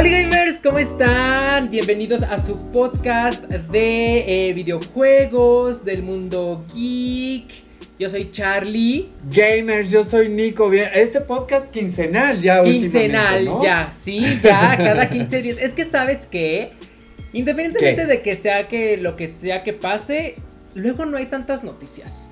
Hola gamers, ¿cómo están? Bienvenidos a su podcast de eh, videojuegos del mundo geek. Yo soy Charlie. Gamers, yo soy Nico. Este podcast quincenal ya. Quincenal, ya, sí, ya, cada 15 días. Es que sabes que, independientemente ¿Qué? de que sea que lo que sea que pase, luego no hay tantas noticias.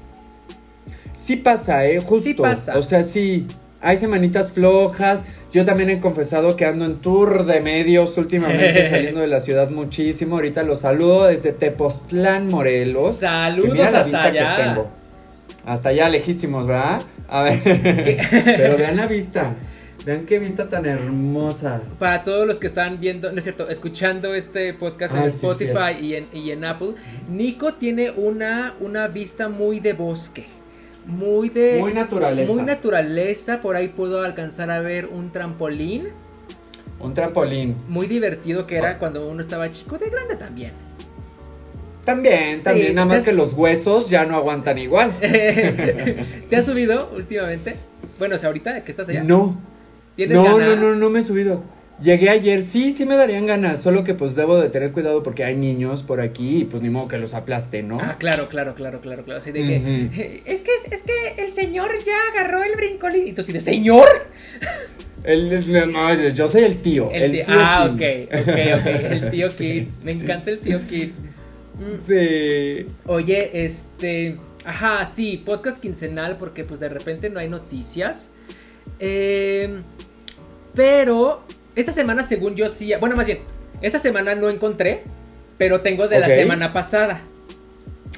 Sí pasa, ¿eh? Justo. Sí pasa. O sea, sí. Hay semanitas flojas. Yo también he confesado que ando en tour de medios últimamente saliendo de la ciudad muchísimo. Ahorita los saludo desde Tepoztlán, Morelos. Saludos mira la hasta vista allá. que tengo. Hasta allá lejísimos, ¿verdad? A ver. Pero vean la vista. Vean qué vista tan hermosa. Para todos los que están viendo, no es cierto, escuchando este podcast en sí, Spotify y, en, y en Apple, Nico tiene una, una vista muy de bosque. Muy de. Muy naturaleza. Muy naturaleza. Por ahí puedo alcanzar a ver un trampolín. Un trampolín. Muy divertido que era cuando uno estaba chico, de grande también. También, Sí, también. nada más que los huesos ya no aguantan igual. ¿Te has subido últimamente? Bueno, o sea, ahorita que estás allá. No. ¿Tienes No, ganas? no, no, no me he subido. Llegué ayer, sí, sí me darían ganas, solo que pues debo de tener cuidado porque hay niños por aquí y pues ni modo que los aplaste, ¿no? Ah, claro, claro, claro, claro, claro. Así de que. Ujú. Es que, es que el señor ya agarró el brincolín. Y tú así de, ¿señor? El- no, yo soy el tío. El, tío- tío ah, Kim. ok, ok, ok. El tío Sí. Kid. Me encanta el tío Kid. Sí. Oye, este. Ajá, sí, podcast quincenal porque pues de repente no hay noticias. Eh, pero esta semana, según yo, sí. Bueno, más bien, esta semana no encontré, pero tengo de la semana pasada.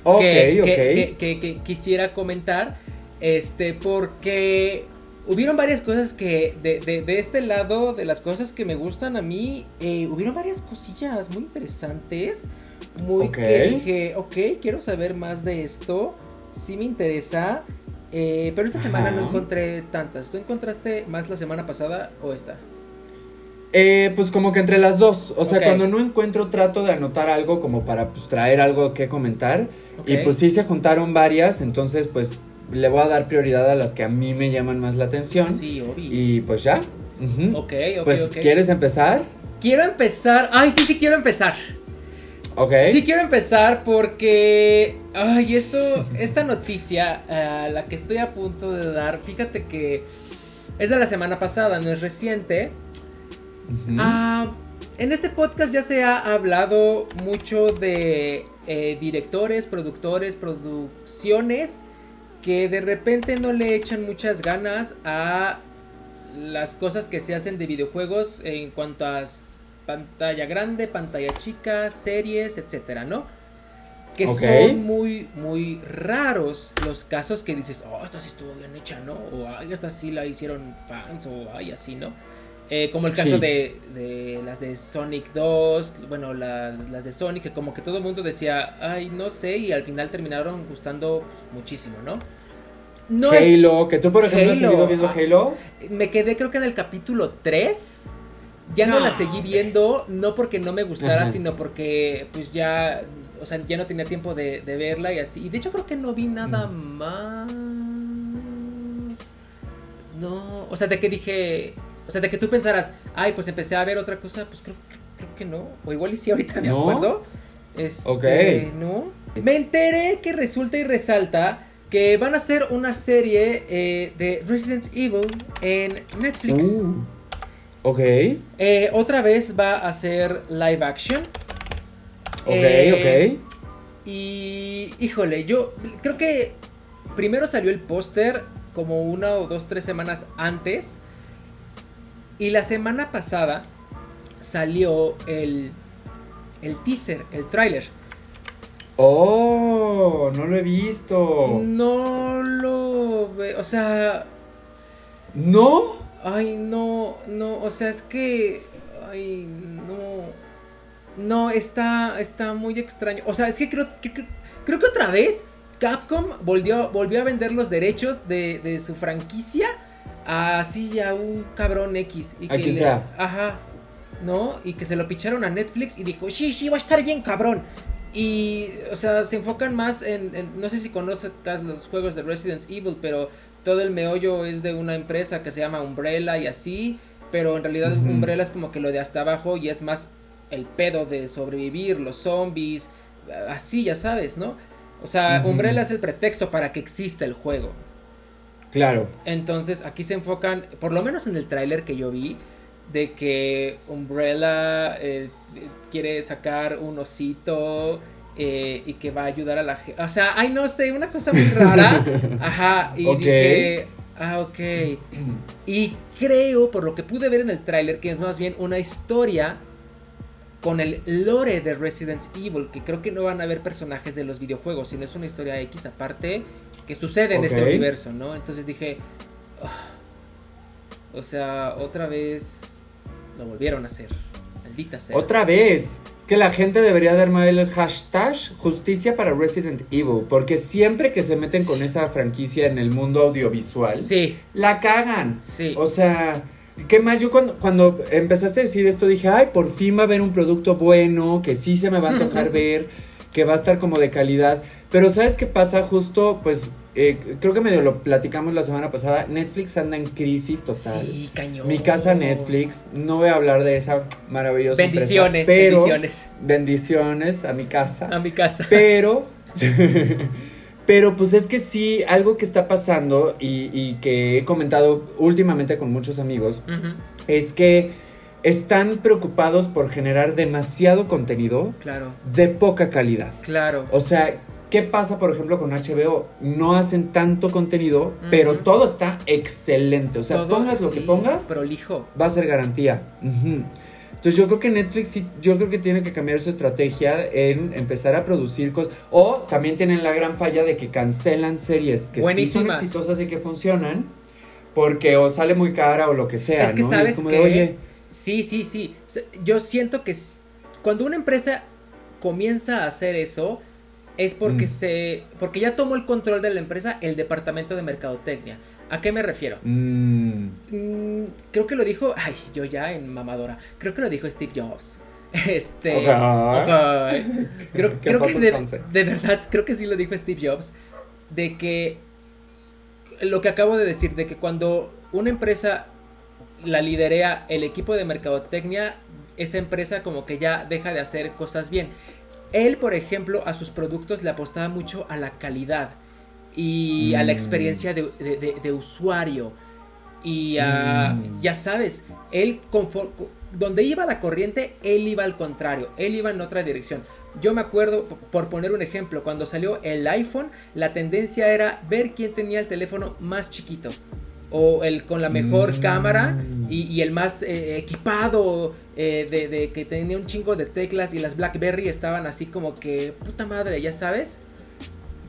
Ok, que, ok. que- que- que- que quisiera comentar. Este, porque hubieron varias cosas que, de, de- de este lado, de las cosas que me gustan a mí, eh, hubieron varias cosillas muy interesantes. Muy Ok. que dije, ok, quiero saber más de esto. Sí me interesa. eh, pero esta semana no encontré tantas. ¿Tú encontraste más la semana pasada o esta? Eh, pues como que entre las dos. O sea, cuando no encuentro trato de anotar algo como para pues traer algo que comentar. Y pues sí se juntaron varias, entonces pues le voy a dar prioridad a las que a mí me llaman más la atención. Sí, obvio. Y pues ya. Ok, ok, pues. ¿quieres empezar? Quiero empezar. Ay, sí, sí, quiero empezar. Ok. Sí quiero empezar porque, ay, esto, esta noticia, a la que estoy a punto de dar, fíjate que es de la semana pasada, no es reciente. Ah, en este podcast ya se ha hablado mucho de eh, directores, productores, producciones que de repente no le echan muchas ganas a las cosas que se hacen de videojuegos en cuanto a pantalla grande, pantalla chica, series, etcétera, ¿no? Que son muy, muy raros los casos que dices, oh, esta sí estuvo bien hecha, ¿no? O, ay, esta sí la hicieron fans, o, ay, así, ¿no? Eh, como el caso Sí. de, de las de Sonic 2, bueno, la- las de Sonic, que como que todo el mundo decía, ay, no sé, y al final terminaron gustando pues, muchísimo, ¿no? No es- Halo, que tú por ejemplo has seguido viendo ah. Halo. me quedé creo que en el capítulo 3. Ya no, No, la seguí viendo, no porque no me gustara, Ajá. sino porque pues ya, o sea, ya no tenía tiempo de, de verla y así. Y de hecho creo que no vi nada más. No, o sea, de que dije, o sea, de que tú pensaras, ay, pues empecé a ver otra cosa, pues creo, creo, que no. O igual y si ahorita me ¿No? acuerdo. Este, Ok. ¿no? Me enteré que resulta y resalta que van a hacer una serie eh, de Resident Evil en Netflix. Uh, ok, Eh, otra vez va a ser live action. ok, Eh, ok. Y híjole, yo creo que primero salió el póster como una o dos, tres semanas antes. Y la semana pasada salió el, el teaser, el tráiler. Oh, no lo he visto. No lo ve, o sea, ¿No? ay, no, no, o sea, es que, ay, no, no, está, está muy extraño. O sea, es que creo, que, creo, creo que otra vez Capcom volvió, volvió a vender los derechos de, de su franquicia así a un cabrón X. Y A que quien le- sea. Ajá, ¿no? Y que se lo picharon a Netflix y dijo, sí, sí, va a estar bien cabrón. Y, o sea, se enfocan más en, en- no sé si conozcas los juegos de Resident Evil, pero todo el meollo es de una empresa que se llama Umbrella y así. pero en realidad. Umbrella es como que lo de hasta abajo y es más el pedo de sobrevivir, los zombies, así ya sabes, ¿no? O sea. Umbrella es el pretexto para que exista el juego. Claro. Entonces aquí se enfocan, por lo menos en el tráiler que yo vi, de que Umbrella eh, quiere sacar un osito eh, y que va a ayudar a la gente. O sea, ay no sé, una cosa muy rara. Ajá, y Ok. dije, ah, ok. Y creo, por lo que pude ver en el tráiler, que es más bien una historia con el lore de Resident Evil, que creo que no van a haber personajes de los videojuegos, sino es una historia X aparte que sucede en este universo, ¿no? Entonces dije, "Ah". o sea, otra vez lo volvieron a hacer, maldita sea. Otra vez. Es que la gente debería de armar el hashtag justicia para Resident Evil. Porque siempre que se meten con esa franquicia en el mundo audiovisual, Sí, la cagan. sí. O sea, qué mal. Yo cuando, cuando empezaste a decir esto dije, ay, por fin va a haber un producto bueno, que sí se me va a antojar ver, que va a estar como de calidad. Pero ¿sabes qué pasa? Justo, pues, eh, creo que medio lo platicamos la semana pasada. Netflix anda en crisis total. Sí, cañón. Mi casa Netflix, no voy a hablar de esa maravillosa empresa, Bendiciones, pero- bendiciones. bendiciones a mi casa. A mi casa. Pero, pero pues es que sí, algo que está pasando y, y que he comentado últimamente con muchos amigos, es que están preocupados por generar demasiado contenido Claro, de poca calidad. claro. O sea, ¿qué pasa, por ejemplo, con HBO? No hacen tanto contenido, pero todo está excelente. O sea, Todo, pongas lo que pongas, Prolijo. va a ser garantía. Entonces yo creo que Netflix sí, yo creo que tiene que cambiar su estrategia en empezar a producir cosas. O también tienen la gran falla de que cancelan series que sí Buenísimas. son exitosas y que funcionan. Porque o sale muy cara o lo que sea, Es que sabes como que de, oye, Sí, sí, sí. Yo siento que cuando una empresa comienza a hacer eso es porque Mm. se porque ya tomó el control de la empresa el departamento de mercadotecnia. ¿A qué me refiero? mm, Mm, creo que lo dijo, ay, yo ya en mamadora. Creo que lo dijo Steve Jobs. Este, Ok. ok. Creo, ¿Qué creo que pasó, de, de verdad, creo que sí lo dijo Steve Jobs, de que lo que acabo de decir, de que cuando una empresa la liderea el equipo de mercadotecnia, esa empresa como que ya deja de hacer cosas bien. Él, por ejemplo, a sus productos le apostaba mucho a la calidad y a la experiencia de, de- de- de usuario. Y a, Mm. ya sabes, él donde iba la corriente, él iba al contrario, él iba en otra dirección. Yo me acuerdo, por poner un ejemplo, cuando salió el iPhone, la tendencia era ver quién tenía el teléfono más chiquito. O el con la mejor Mm. cámara y, y el más eh, equipado, eh, de, de que tenía un chingo de teclas y las BlackBerry estaban así como que, puta madre, ya sabes.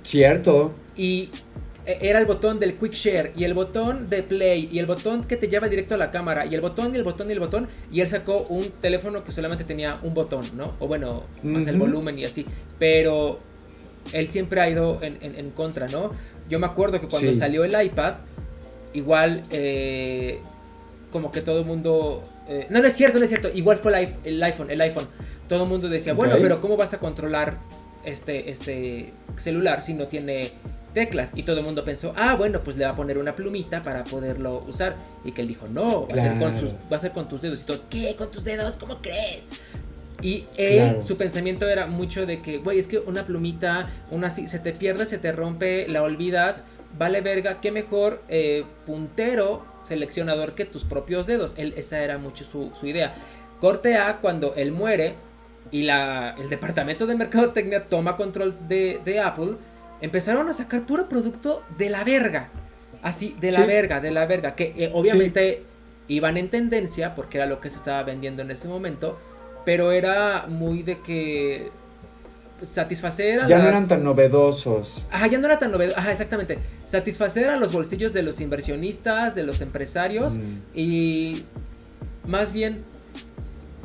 Cierto. Y eh, era el botón del Quick Share y el botón de Play y el botón que te lleva directo a la cámara y el botón y el botón y el botón y él sacó un teléfono que solamente tenía un botón, ¿no? O bueno, más el volumen y así. Pero él siempre ha ido en, en- en contra, ¿no? Yo me acuerdo que cuando Sí. salió el iPad, igual eh, como que todo el mundo... eh, no, no es cierto, no es cierto. Igual fue el, el iPhone, el iPhone. Todo el mundo decía, bueno, pero ¿cómo vas a controlar este, este celular si no tiene teclas? Y todo el mundo pensó, ah, bueno, pues le va a poner una plumita para poderlo usar. Y que él dijo, no, va, a, ser con Claro. sus, va a ser con tus dedos. Y todos, ¿qué? ¿Con tus dedos? ¿Cómo crees? Y él, Claro. su pensamiento era mucho de que, güey, es que una plumita, una así, se te pierde, se te rompe, la olvidas, vale verga, qué mejor eh, puntero seleccionador que tus propios dedos. Él, esa era mucho su, su idea. Corte A, cuando él muere y la, el departamento de mercadotecnia toma control de, de Apple, empezaron a sacar puro producto de la verga. Así, de la Sí. verga, de la verga. Que eh, obviamente iban en tendencia porque era lo que se estaba vendiendo en ese momento. Pero era muy de que satisfacer a Ya no eran tan novedosos. Ajá, ya no era tan novedoso. Ajá, exactamente. Satisfacer a los bolsillos de los inversionistas, de los empresarios. Mm. Y más bien,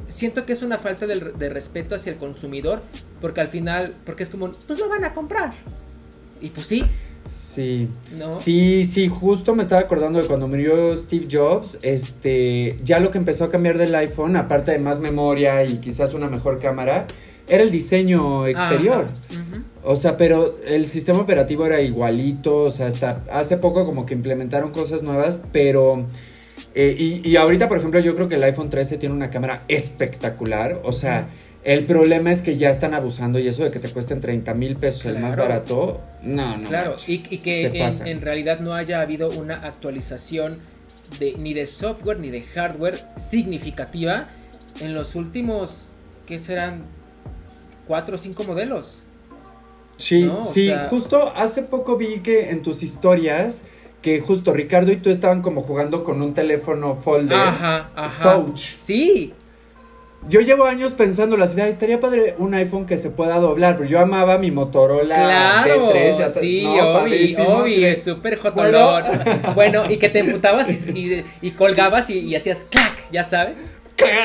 siento que es una falta de, de respeto hacia el consumidor. Porque al final, porque es como, pues lo van a comprar. Y pues sí, Sí. ¿no? Sí, sí, justo me estaba acordando de cuando murió Steve Jobs, este, ya lo que empezó a cambiar del iPhone, aparte de más memoria y quizás una mejor cámara, era el diseño exterior. O sea, pero el sistema operativo era igualito, o sea, hasta hace poco como que implementaron cosas nuevas, pero Eh, y, y, ahorita, por ejemplo, yo creo que el iPhone 13 tiene una cámara espectacular. O sea, el problema es que ya están abusando y eso de que te cuesten 30 mil pesos el más barato, no, no. Claro, y, y, que en, en, realidad no haya habido una actualización de, ni de software ni de hardware significativa en los últimos, ¿qué serán? Cuatro o cinco modelos. Sí, sí, justo hace poco vi que en tus historias que justo Ricardo y tú estaban como jugando con un teléfono folder. Ajá, ajá. Touch. Sí. Yo llevo años pensando la idea, estaría padre un iPhone que se pueda doblar, pero yo amaba mi Motorola claro, D3. sí, obvio, obvio, es súper jotolón. Bueno. y que te emputabas y, y, colgabas y, hacías clac, ya sabes.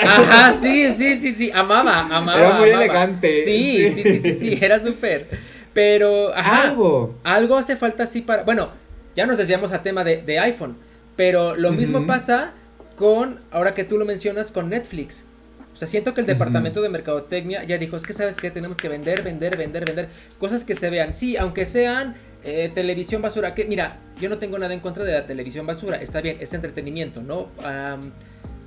Ajá, sí, sí, sí, sí, amaba, amaba. Era muy elegante. Sí, sí, sí, sí, sí, era súper. Pero, ajá, algo. Algo hace falta así para, bueno, ya nos desviamos a tema de, iPhone, pero lo mismo pasa con, ahora que tú lo mencionas, con Netflix. O sea, siento que el departamento de mercadotecnia ya dijo, es que sabes que tenemos que vender, vender, vender, vender cosas que se vean. Sí, aunque sean eh, televisión basura, que mira, yo no tengo nada en contra de la televisión basura, está bien, es entretenimiento, ¿no?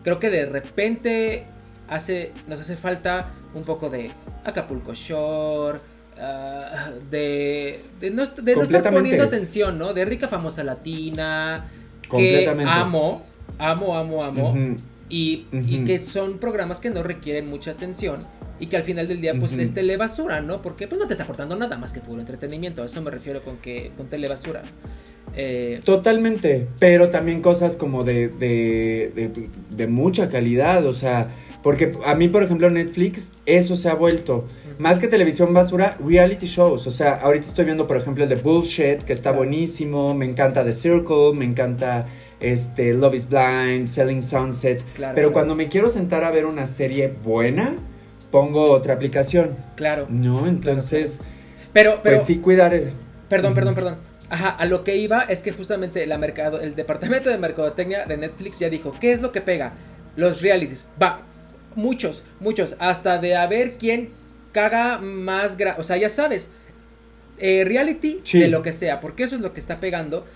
creo que de repente hace, nos hace falta un poco de Acapulco Shore, Ah, de, de, no, estar poniendo atención, ¿no? De rica famosa latina, que amo, amo, amo, amo, y, que son programas que no requieren mucha atención y que al final del día pues es telebasura, ¿no? Porque pues no te está aportando nada más que puro entretenimiento, a eso me refiero con que con telebasura. Eh, Totalmente, pero también cosas como de, de, de mucha calidad, o sea, porque a mí, por ejemplo, Netflix, eso se ha vuelto. Más que televisión basura, reality shows. O sea, ahorita estoy viendo, por ejemplo, el de Bullshit, que está buenísimo. Me encanta The Circle, me encanta este, Love is Blind, Selling Sunset. pero cuando me quiero sentar a ver una serie buena, pongo otra aplicación. Claro. No, entonces. Pero, pero. Pues sí, cuidar. El... Perdón, perdón, perdón. Ajá, a lo que iba es que justamente la mercado, el departamento de mercadotecnia de Netflix ya dijo, ¿qué es lo que pega? Los realities. Va, muchos, muchos, hasta de a ver quién caga más, o sea, ya sabes, eh, reality de lo que sea, porque eso es lo que está pegando.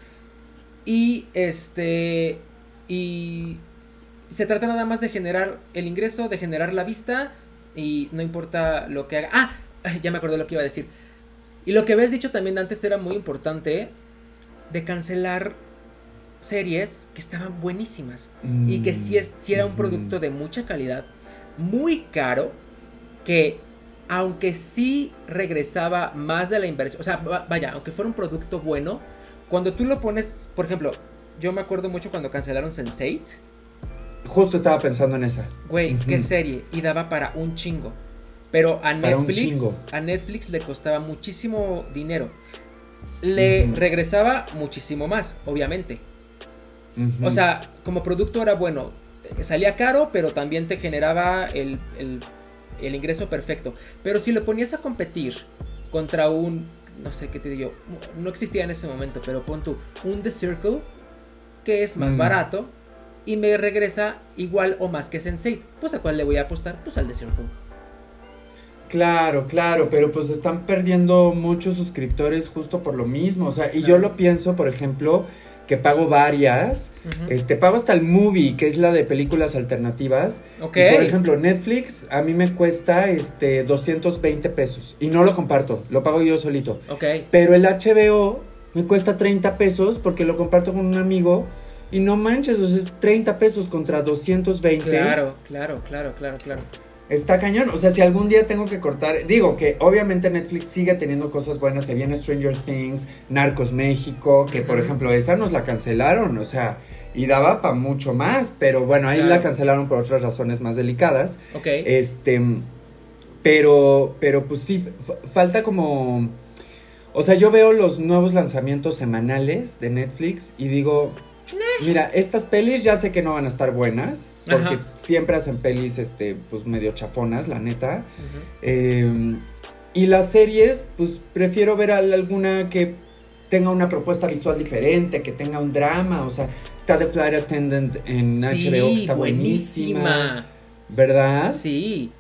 Y este, y se trata nada más de generar el ingreso, de generar la vista, y no importa lo que haga. Ah, ya me acordé lo que iba a decir. Y lo que habías dicho también antes era muy importante, de cancelar series que estaban buenísimas y que si, es, si era un producto de mucha calidad muy caro que aunque sí regresaba más de la inversión, o sea, vaya, aunque fuera un producto bueno, cuando tú lo pones, por ejemplo, yo me acuerdo mucho cuando cancelaron Sense8. Justo estaba pensando en esa. Güey, qué serie y daba para un chingo. Pero a Netflix, a Netflix le costaba muchísimo dinero. Le regresaba muchísimo más, obviamente. O sea, como producto era bueno salía caro, pero también te generaba el, ingreso perfecto. Pero si lo ponías a competir contra un, no sé qué te digo, no existía en ese momento, pero pon tú, un The Circle, que es más mm. barato, y me regresa igual o más que Sense8, pues a cuál le voy a apostar, pues al The Circle. Claro, claro, pero pues están perdiendo muchos suscriptores justo por lo mismo, o sea, y yo lo pienso, por ejemplo, que pago varias. Este, pago hasta el movie, que es la de películas alternativas. Ok. por ejemplo, Netflix a mí me cuesta este 220 pesos y no lo comparto, lo pago yo solito. Ok. Pero el HBO me cuesta 30 pesos porque lo comparto con un amigo y no manches, entonces 30 pesos contra 220. Claro, claro, claro, claro, claro. Está cañón. O sea, si algún día tengo que cortar. Digo que obviamente Netflix sigue teniendo cosas buenas. Se viene Stranger Things, Narcos México, que por ejemplo esa nos la cancelaron. O sea, y daba para mucho más. Pero bueno, ahí la cancelaron por otras razones más delicadas. Ok. Este. Pero, pero pues sí, falta como. O sea, yo veo los nuevos lanzamientos semanales de Netflix y digo, Mira, estas pelis ya sé que no van a estar buenas, porque siempre hacen pelis, este, pues medio chafonas, la neta. Em, y las series, pues prefiero ver alguna que tenga una propuesta visual diferente, que tenga un drama, o sea, está The Flight Attendant en HBO, está buenísima. ¿Verdad? Sí.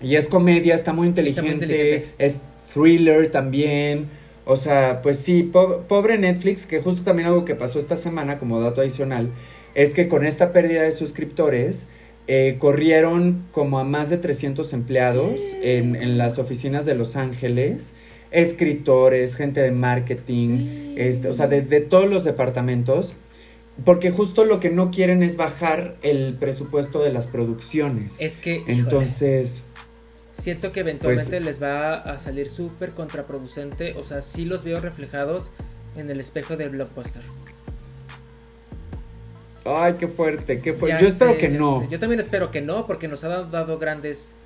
Y es comedia, está muy inteligente, está muy inteligente. es thriller también. O sea, pues sí, pobre Netflix, que justo también algo que pasó esta semana como dato adicional, es que con esta pérdida de suscriptores, eh, corrieron como a más de 300 empleados en, en, las oficinas de Los Ángeles, escritores, gente de marketing, este, o sea, de, de todos los departamentos, porque justo lo que no quieren es bajar el presupuesto de las producciones. Es que... Entonces... Siento que eventualmente pues les va a salir súper contraproducente. O sea, sí los veo reflejados en el espejo del blockbuster. Ay, qué fuerte, qué fuerte. Yo espero que no. Yo también espero que no, porque nos ha dado grandes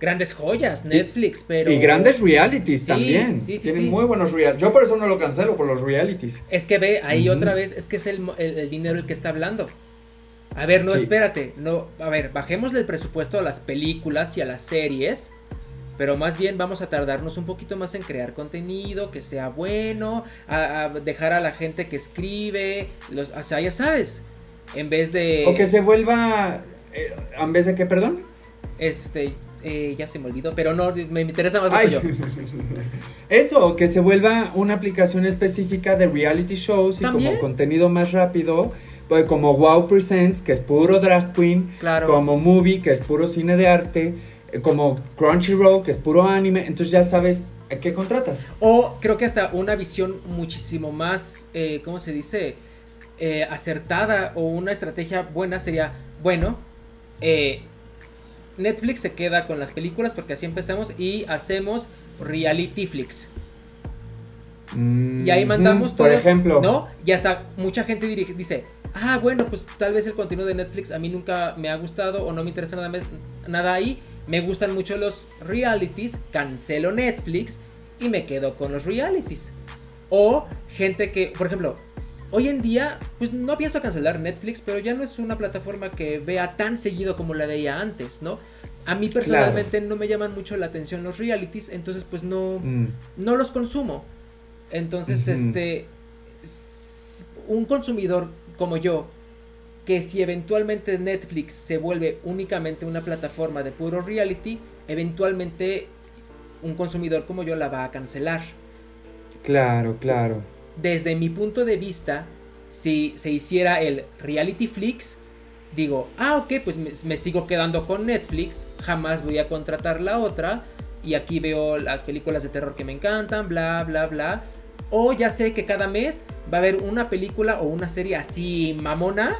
grandes joyas Netflix, pero... Y grandes realities también. Sí, sí, Tienen muy buenos realities. Yo por eso no lo cancelo, por los realities. Es que ve, ahí otra vez, es que es el, el, dinero el que está hablando. A ver, no, espérate. No, a ver, bajemos el presupuesto a las películas y a las series. Pero más bien vamos a tardarnos un poquito más en crear contenido que sea bueno, a, dejar a la gente que escribe, los, o sea, ya sabes, en vez de... O que se vuelva, eh, en vez de qué, perdón. Este, eh, ya se me olvidó, pero no, me interesa más lo yo. Eso, que se vuelva una aplicación específica de reality shows y como contenido más rápido como Wow Presents, que es puro drag queen, como Movie, que es puro cine de arte, eh, como Crunchyroll, que es puro anime, entonces ya sabes a qué contratas. O creo que hasta una visión muchísimo más, eh, ¿cómo se dice? Eh, acertada o una estrategia buena sería, bueno, Netflix se queda con las películas porque así empezamos y hacemos reality flicks. y ahí mandamos todo. Por ejemplo. ¿No? Y hasta mucha gente dice, ah, bueno, pues tal vez el contenido de Netflix a mí nunca me ha gustado o no me interesa nada, nada ahí. Me gustan mucho los realities, cancelo Netflix y me quedo con los realities. O gente que, por ejemplo, hoy en día, pues no pienso cancelar Netflix, pero ya no es una plataforma que vea tan seguido como la veía antes, ¿no? A mí personalmente no me llaman mucho la atención los realities, entonces pues no, mm. no los consumo. Entonces, este, un consumidor como yo, que si eventualmente Netflix se vuelve únicamente una plataforma de puro reality, eventualmente un consumidor como yo la va a cancelar. Claro, claro. Desde mi punto de vista, si se hiciera el reality flix, digo, ah, ok, pues me, me, sigo quedando con Netflix, jamás voy a contratar la otra, y aquí veo las películas de terror que me encantan, bla, bla, bla, o ya sé que cada mes va a haber una película o una serie así mamona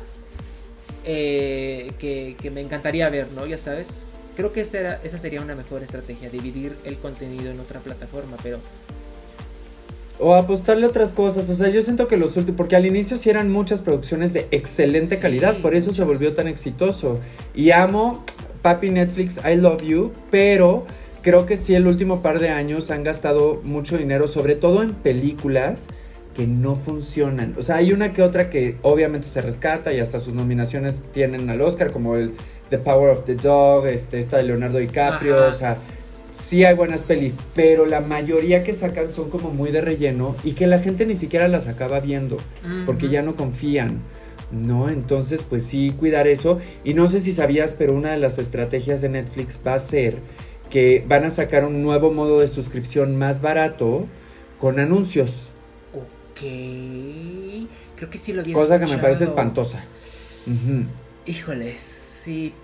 eh, que, me encantaría ver, ¿no? Ya sabes. Creo que esa, esa sería una mejor estrategia, dividir el contenido en otra plataforma, pero... O apostarle otras cosas, o sea, yo siento que los últimos, porque al inicio sí eran muchas producciones de excelente calidad, por eso se volvió tan exitoso. Y amo, papi Netflix, I love you, pero creo que sí el último par de años han gastado mucho dinero, sobre todo en películas que no funcionan. O sea, hay una que otra que obviamente se rescata y hasta sus nominaciones tienen al Oscar, como el The Power of the Dog, este, esta de Leonardo DiCaprio, o sea, sí hay buenas pelis, pero la mayoría que sacan son como muy de relleno y que la gente ni siquiera las acaba viendo, porque ya no confían. ¿no? Entonces, pues sí, cuidar eso. Y no sé si sabías, pero una de las estrategias de Netflix va a ser que van a sacar un nuevo modo de suscripción más barato con anuncios. Ok. Creo que sí lo vi. Cosa que me parece espantosa. Híjoles, sí.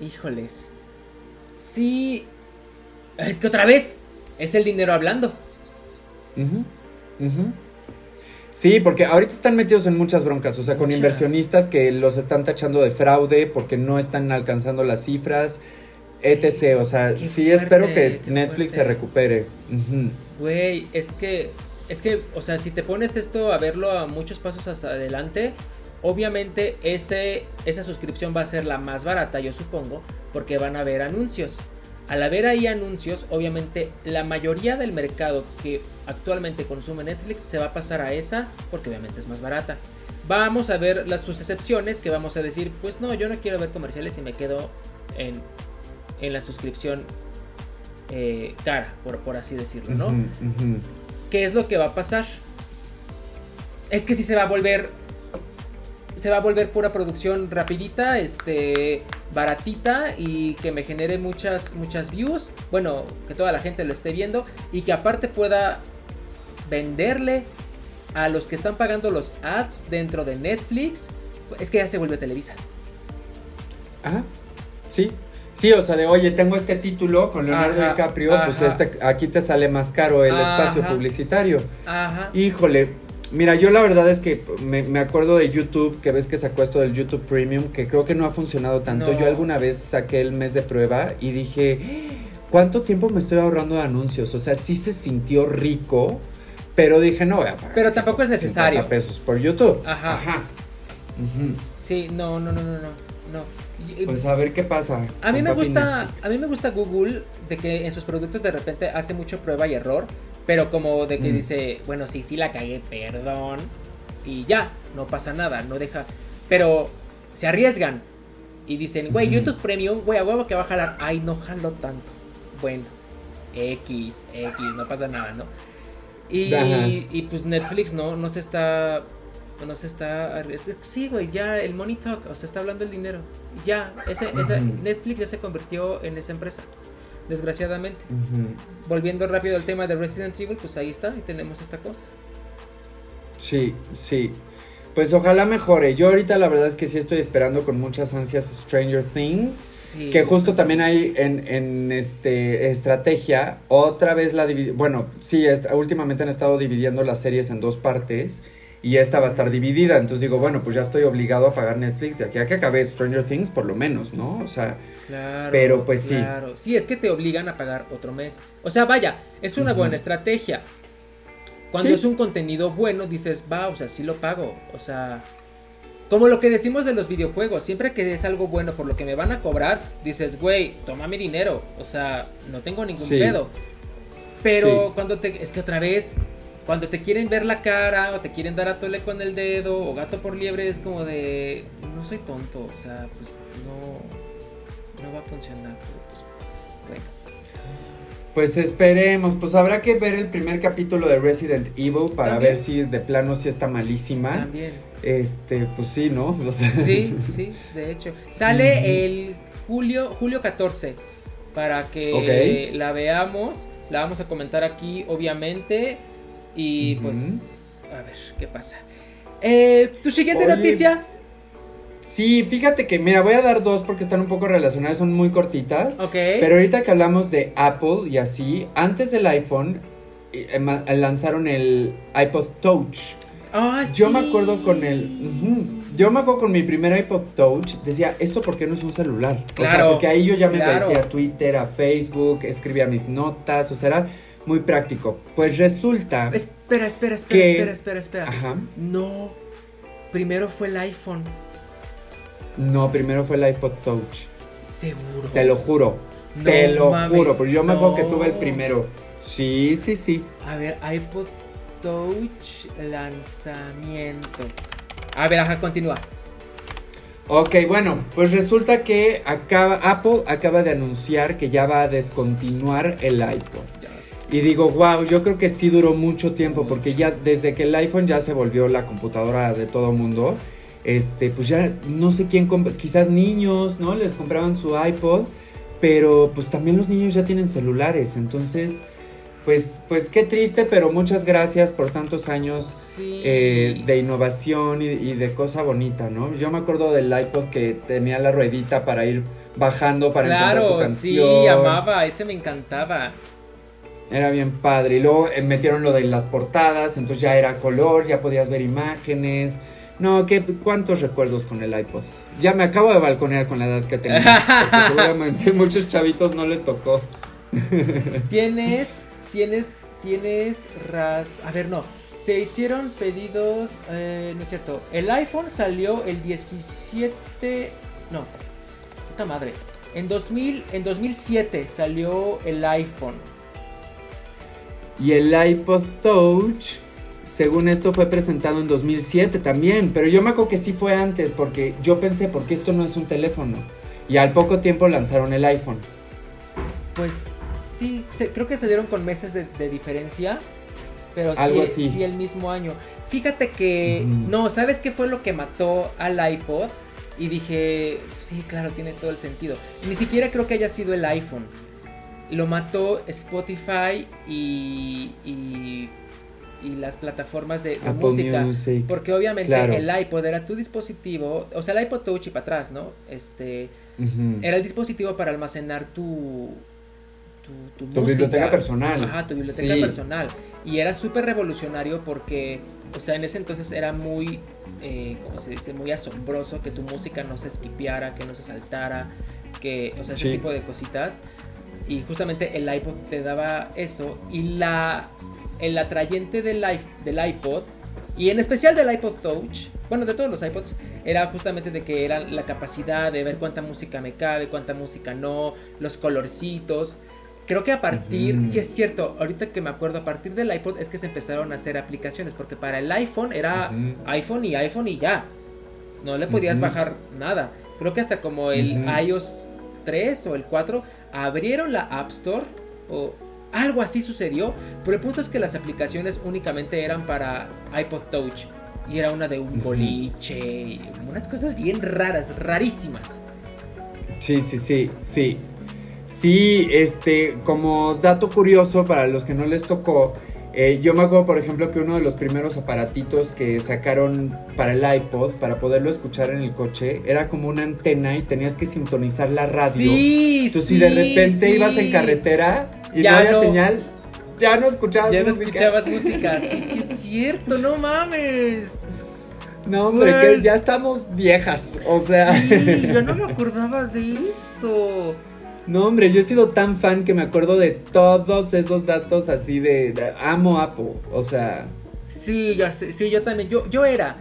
híjoles. Sí. Es que otra vez es el dinero hablando. Sí, porque ahorita están metidos en muchas broncas, o sea, con inversionistas que los están tachando de fraude porque no están alcanzando las cifras etc. O sea, sí espero que Netflix se recupere. Güey, es que, es que, o sea, si te pones esto a verlo a muchos pasos hasta adelante, obviamente ese, esa suscripción va a ser la más barata, yo supongo, porque van a haber anuncios. Al haber ahí anuncios, obviamente la mayoría del mercado que actualmente consume Netflix se va a pasar a esa porque obviamente es más barata. Vamos a ver las sus excepciones que vamos a decir, pues no, yo no quiero ver comerciales y me quedo en en la suscripción eh, cara, por, por, así decirlo, ¿no? ¿Qué es lo que va a pasar? Es que si se va a volver. Se va a volver pura producción rapidita, este, baratita y que me genere muchas, muchas views. Bueno, que toda la gente lo esté viendo y que aparte pueda venderle a los que están pagando los ads dentro de Netflix. Es que ya se vuelve Televisa. Ah, sí. Sí, o sea, de oye, tengo este título con Leonardo DiCaprio, pues este, aquí te sale más caro el espacio publicitario. Ajá. Híjole, mira, yo la verdad es que me, acuerdo de YouTube, que ves que sacó esto del YouTube Premium, que creo que no ha funcionado tanto. Yo alguna vez saqué el mes de prueba y dije, ¿cuánto tiempo me estoy ahorrando de anuncios? O sea, sí se sintió rico, pero dije, no voy a pagar. Pero tampoco es necesario. pesos por YouTube. Ajá. Ajá. Sí, no, no, no, no, no. No. Pues a ver qué pasa. A mí me gusta, a mí me gusta Google de que en sus productos de repente hace mucho prueba y error, pero como de que mm. dice, bueno, sí, sí la cagué, perdón, y ya, no pasa nada, no deja, pero se arriesgan y dicen, güey, YouTube Premium, güey, a huevo que va a jalar, ay, no jalo tanto. Bueno, X, X, no pasa nada, ¿no? Y, y, pues Netflix no, no se está no se está sí güey ya el money talk o sea está hablando el dinero. Ya ese, Netflix ya se convirtió en esa empresa desgraciadamente. Volviendo rápido al tema de Resident Evil pues ahí está y tenemos esta cosa. Sí sí. Pues ojalá mejore. Yo ahorita la verdad es que sí estoy esperando con muchas ansias Stranger Things que justo también hay en, en este estrategia otra vez la bueno sí últimamente han estado dividiendo las series en dos partes y esta va a estar dividida. Entonces digo, bueno, pues ya estoy obligado a pagar Netflix de aquí a que acabe Stranger Things, por lo menos, ¿no? O sea, claro, pero pues sí. Claro. Sí, es que te obligan a pagar otro mes. O sea, vaya, es una buena estrategia. Cuando es un contenido bueno, dices, va, o sea, sí lo pago. O sea, como lo que decimos de los videojuegos, siempre que es algo bueno por lo que me van a cobrar, dices, güey, toma mi dinero. O sea, no tengo ningún pedo. Pero cuando te. Es que otra vez cuando te quieren ver la cara o te quieren dar a tole con el dedo o gato por liebre es como de no soy tonto, o sea, pues no no va a funcionar. Pues, bueno. Pues esperemos, pues habrá que ver el primer capítulo de Resident Evil para ver si de plano si está malísima. También. Este, pues sí, ¿no? Sí, sí, de hecho. Sale el julio, julio 14 para que la veamos. La vamos a comentar aquí, obviamente. Y pues, a ver, ¿qué pasa? Eh, ¿Tu siguiente noticia? Sí, fíjate que, mira, voy a dar dos porque están un poco relacionadas, son muy cortitas. Ok. Pero ahorita que hablamos de Apple y así, antes del iPhone eh, lanzaron el iPod Touch. Ah, Yo me acuerdo con el. yo me acuerdo con mi primer iPod Touch, decía, ¿esto por qué no es un celular? o sea, porque ahí yo ya me metí a Twitter, a Facebook, escribía mis notas, o sea, era muy práctico. Pues resulta. Espera, espera, espera, espera, espera, espera. Ajá. No. Primero fue el iPhone. No, primero fue el iPod Touch. Seguro. Te lo juro. te lo juro, porque yo me acuerdo que tuve el primero. Sí, sí, sí. A ver, iPod Touch lanzamiento. A ver, ajá, continúa. Ok, bueno, pues resulta que acaba, Apple acaba de anunciar que ya va a descontinuar el iPod. Y digo, wow, yo creo que sí duró mucho tiempo porque ya desde que el iPhone ya se volvió la computadora de todo mundo, este, pues ya no sé quién, quizás niños, ¿no? Les compraban su iPod, pero pues también los niños ya tienen celulares, entonces, pues, pues qué triste, pero muchas gracias por tantos años eh, de innovación y, de cosa bonita, ¿no? Yo me acuerdo del iPod que tenía la ruedita para ir bajando para encontrar tu canción. Sí, amaba, ese me encantaba. Era bien padre. Y luego eh, metieron lo de las portadas, entonces ya era color, ya podías ver imágenes. No, ¿qué, ¿cuántos recuerdos con el iPod? Ya me acabo de balconear con la edad que. Porque seguramente muchos chavitos no les tocó. Tienes, tienes, tienes ras... A ver, no. Se hicieron pedidos... Eh, no es cierto. El iPhone salió el 17... No. Puta madre. En, 2000, en 2007 salió el iPhone. Y el iPod Touch, según esto, fue presentado en 2007 también. Pero yo me acuerdo que sí fue antes, porque yo pensé, porque esto no es un teléfono. Y al poco tiempo lanzaron el iPhone. Pues sí, creo que se dieron con meses de, diferencia. Pero Algo sí, así. sí, el mismo año. Fíjate que. No, ¿sabes qué fue lo que mató al iPod? Y dije, sí, claro, tiene todo el sentido. Ni siquiera creo que haya sido el iPhone lo mató Spotify y, y las plataformas de, música. Porque obviamente el iPod era tu dispositivo, o sea, el iPod Touch y para atrás, ¿no? Este, era el dispositivo para almacenar tu, tu, tu, biblioteca personal. Ajá, tu biblioteca personal. Y era súper revolucionario porque, o sea, en ese entonces era muy, eh, como se dice, muy asombroso que tu música no se esquipeara, que no se saltara, que, o sea, ese tipo de cositas. Y justamente el iPod te daba eso. Y la, el atrayente del, del iPod, y en especial del iPod Touch, bueno, de todos los iPods, era justamente de que era la capacidad de ver cuánta música me cabe, cuánta música no, los colorcitos. Creo que a partir, si es cierto, ahorita que me acuerdo, a partir del iPod es que se empezaron a hacer aplicaciones, porque para el iPhone era iPhone y iPhone y ya. No le podías bajar nada. Creo que hasta como el iOS 3 o el 4 abrieron la App Store o algo así sucedió, pero el punto es que las aplicaciones únicamente eran para iPod Touch y era una de un boliche, unas cosas bien raras, rarísimas. Sí, sí, sí, sí. Sí, este, como dato curioso para los que no les tocó, eh, yo me acuerdo, por ejemplo, que uno de los primeros aparatitos que sacaron para el iPod, para poderlo escuchar en el coche, era como una antena y tenías que sintonizar la radio. Sí, Entonces, si de repente ibas en carretera y no había señal, ya no escuchabas ya música. Ya no escuchabas música. Sí, sí, es cierto, no mames. No, hombre, que ya estamos viejas, o sea. Sí, yo no me acordaba de eso. No, hombre, yo he sido tan fan que me acuerdo de todos esos datos así de, amo Apple, o sea. Sí, ya sé, sí, yo también, yo, yo era,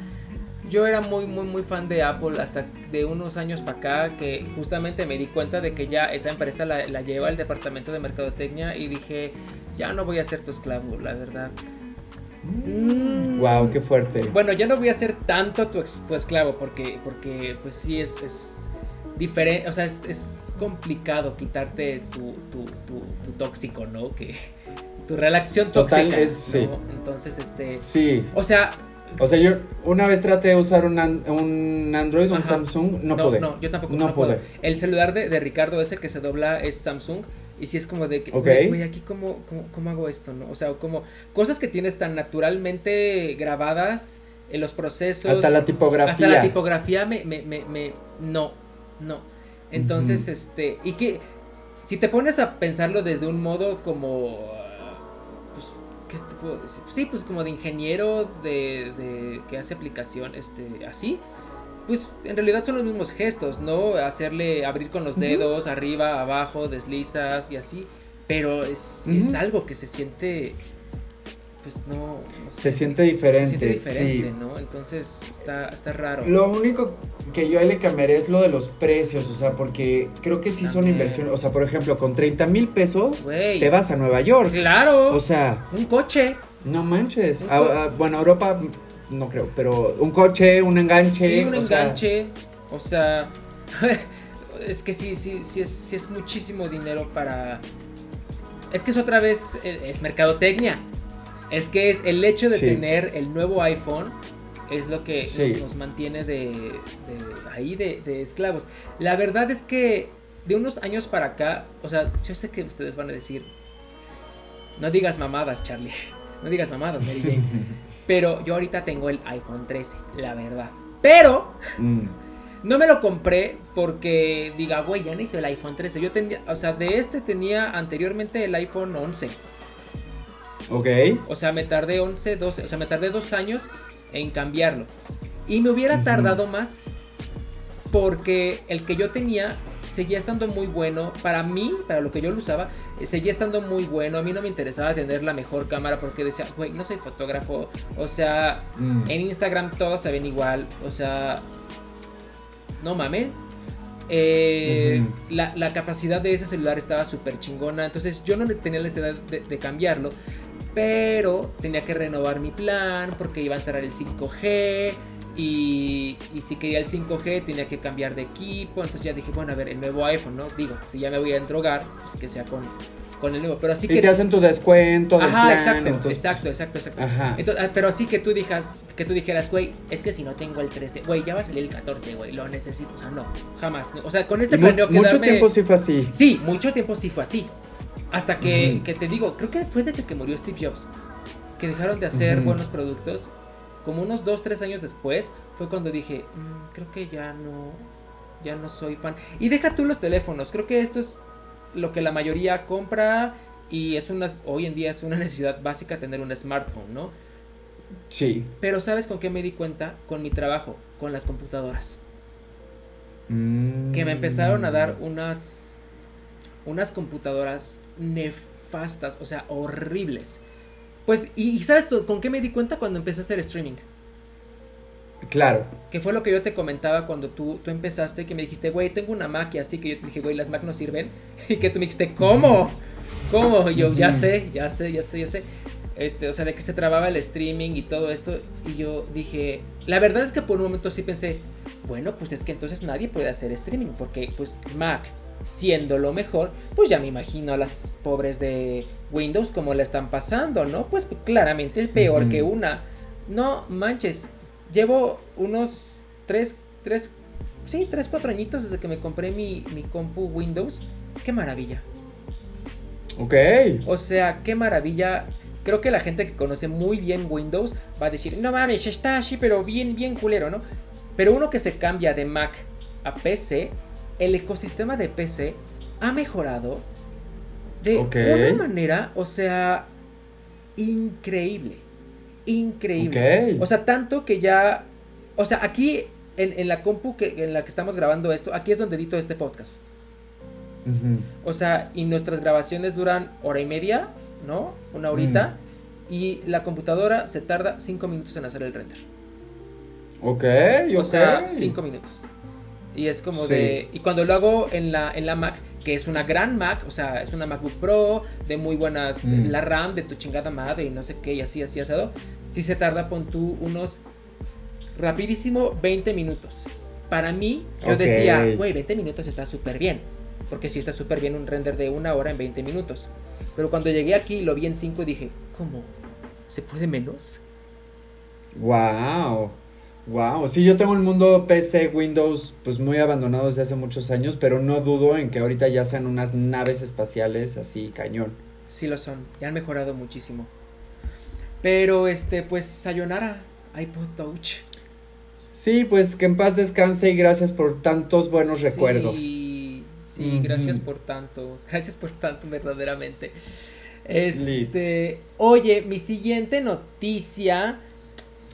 yo era muy, muy, muy fan de Apple hasta de unos años para acá que justamente me di cuenta de que ya esa empresa la, lleva el departamento de mercadotecnia y dije, ya no voy a ser tu esclavo, la verdad. Wow, qué fuerte. Bueno, ya no voy a ser tanto tu, tu esclavo porque, porque pues sí es, es diferente, o sea, es, complicado quitarte tu, tu, tu, tóxico, ¿no? Que tu relación tóxica, Entonces, este... Sí. O sea... O sea, yo una vez traté de usar un, un Android, un Samsung, no, pude. No, yo tampoco. No, pude. El celular de, de, Ricardo ese que se dobla es Samsung. Y si es como de, que, güey, aquí cómo, cómo, hago esto, ¿no? O sea, como cosas que tienes tan naturalmente grabadas en los procesos. Hasta la tipografía. Hasta la tipografía me, me, me, me no, no. Entonces, este, y que si te pones a pensarlo desde un modo como, pues, ¿qué te puedo decir? Sí, pues como de ingeniero de, de que hace aplicación, este, así, pues en realidad son los mismos gestos, ¿no? Hacerle abrir con los dedos, arriba, abajo, deslizas y así, pero es, es algo que se siente pues no, se siente diferente. Se siente diferente, ¿no? Entonces está, está raro. Lo único que yo ahí le cambiaré es lo de los precios, o sea, porque creo que sí son inversiones. O sea, por ejemplo, con 30 mil pesos te vas a Nueva York. Claro. O sea. Un coche. No manches. bueno, Europa no creo, pero un coche, un enganche. Sí, un enganche. o sea, es que sí, sí, sí es, sí es muchísimo dinero para... Es que es otra vez, eh, es mercadotecnia. Es que es el hecho de tener el nuevo iPhone es lo que nos, mantiene de, ahí de, esclavos. La verdad es que de unos años para acá, o sea, yo sé que ustedes van a decir, no digas mamadas, Charlie, no digas mamadas, Mary Jane. pero yo ahorita tengo el iPhone 13, la verdad. Pero mm. no me lo compré porque diga, güey, ya necesito el iPhone 13. Yo tenía, o sea, de este tenía anteriormente el iPhone 11. Ok. O sea, me tardé 11, 12, o sea, me tardé dos años en cambiarlo. Y me hubiera tardado más porque el que yo tenía seguía estando muy bueno. Para mí, para lo que yo lo usaba, eh, seguía estando muy bueno. A mí no me interesaba tener la mejor cámara porque decía, güey, no soy fotógrafo. O sea, mm. en Instagram todos se ven igual. O sea, no mames. Eh, la, capacidad de ese celular estaba súper chingona. Entonces yo no tenía la necesidad de cambiarlo. Pero tenía que renovar mi plan porque iba a entrar el 5G. Y, si quería el 5G tenía que cambiar de equipo. Entonces ya dije, bueno, a ver, el nuevo iPhone, ¿no? Digo, si ya me voy a endrogar, pues que sea con, con el nuevo. Pero así y que. te hacen tu descuento. Del Ajá, exacto, exacto, exacto, exacto, Ajá. Ah, pero así que tú dijeras, que tú dijeras, güey, es que si no tengo el 13, güey, ya va a salir el 14, güey, lo necesito. O sea, no, jamás. O sea, con este planeo que Mucho tiempo sí fue así. Sí, mucho tiempo sí fue así. Hasta que, que, te digo, creo que fue desde que murió Steve Jobs. que dejaron de hacer buenos productos, como unos 2, 3 años después, fue cuando dije, "Mm, creo que ya no, ya no soy fan. Y deja tú los teléfonos, creo que esto es lo que la mayoría compra y es una, hoy en día es una necesidad básica tener un smartphone, ¿no? Sí. Pero ¿sabes con qué me di cuenta? Con mi trabajo, con las computadoras. Mm. Que me empezaron a dar unas, unas computadoras nefastas, o sea, horribles. Pues, y, y ¿sabes tú con qué me di cuenta cuando empecé a hacer streaming? Claro. Que fue lo que yo te comentaba cuando tú, tú empezaste, que me dijiste, güey, tengo una Mac y así, que yo te dije, güey, las Mac no sirven. Y que tú me dijiste, ¿cómo? ¿Cómo? Y yo, ya sé, ya sé, ya sé, ya sé. Este, o sea, de que se trababa el streaming y todo esto. Y yo dije, la verdad es que por un momento sí pensé, bueno, pues es que entonces nadie puede hacer streaming, porque pues Mac, siendo lo mejor, pues ya me imagino a las pobres de Windows como la están pasando, ¿no? Pues claramente es peor que una. No manches, llevo unos 3, 3, sí, 3, 4 añitos desde que me compré mi, mi compu Windows. Qué maravilla. Ok. O sea, qué maravilla. Creo que la gente que conoce muy bien Windows va a decir, no mames, está así, pero bien, bien culero, ¿no? Pero uno que se cambia de Mac a PC, el ecosistema de PC ha mejorado de una manera, o sea, increíble. Increíble. O sea, tanto que ya. O sea, aquí en, en la compu que, en la que estamos grabando esto, aquí es donde edito este podcast. O sea, y nuestras grabaciones duran hora y media, ¿no? Una horita. Y la computadora se tarda cinco minutos en hacer el render. Ok, O sea, cinco minutos. Y es como Sí. de. Y cuando lo hago en la, en la Mac, que es una gran Mac, o sea, es una MacBook Pro, de muy buenas. Mm. La RAM de tu chingada madre y no sé qué, y así, así, asado. Sí se tarda, pon tú unos. Rapidísimo, 20 minutos. Para mí, yo decía, güey, 20 minutos está súper bien. Porque sí está súper bien un render de una hora en 20 minutos. Pero cuando llegué aquí y lo vi en 5 dije, ¿cómo? ¿Se puede menos? Wow. Wow. Sí, yo tengo el mundo PC, Windows, pues muy abandonado desde hace muchos años, pero no dudo en que ahorita ya sean unas naves espaciales así cañón. Sí lo son, ya han mejorado muchísimo. Pero este, pues Sayonara, iPod Touch. Sí, pues que en paz descanse y gracias por tantos buenos recuerdos. Sí, gracias por tanto. Gracias por tanto, verdaderamente. Este, oye, mi siguiente noticia.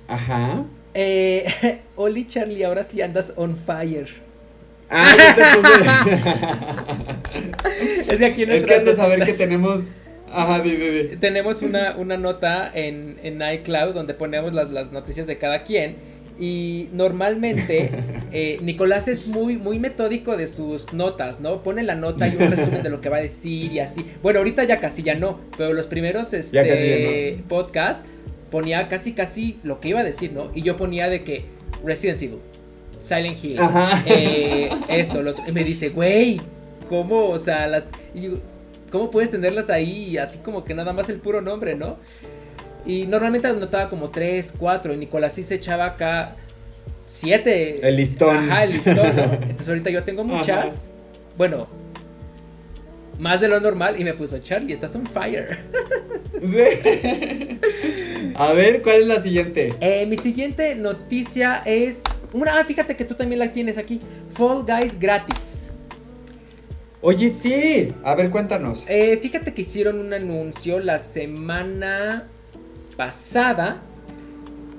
Ajá. Eh, Oli Charlie, ahora sí andas on fire. Ah, puse. Es que aquí en es que de saber que tenemos. Ajá, di. tenemos una, una nota en, en iCloud donde ponemos las, las noticias de cada quien. Y normalmente eh, Nicolás es muy, muy metódico de sus notas, ¿no? Pone la nota y un resumen de lo que va a decir y así. Bueno, ahorita ya casi ya no, pero los primeros este, Ya casi ya podcast ponía casi casi lo que iba a decir, ¿no? Y yo ponía de que Resident Evil, Silent Hill, eh, esto, lo otro. Y me dice, güey, ¿cómo? O sea, las, ¿cómo puedes tenerlas ahí así como que nada más el puro nombre, ¿no? Y normalmente anotaba como 3, 4 y Nicolás sí se echaba acá 7. El listón. Ajá, el listón, ¿no? Entonces ahorita yo tengo muchas. Bueno, más de lo normal y me puso Charlie, estás on fire. Sí. A ver, ¿cuál es la siguiente? Eh, mi siguiente noticia es una, ah, fíjate que tú también la tienes aquí, Fall Guys gratis. Oye, sí. A ver, cuéntanos. Eh, fíjate que hicieron un anuncio la semana pasada.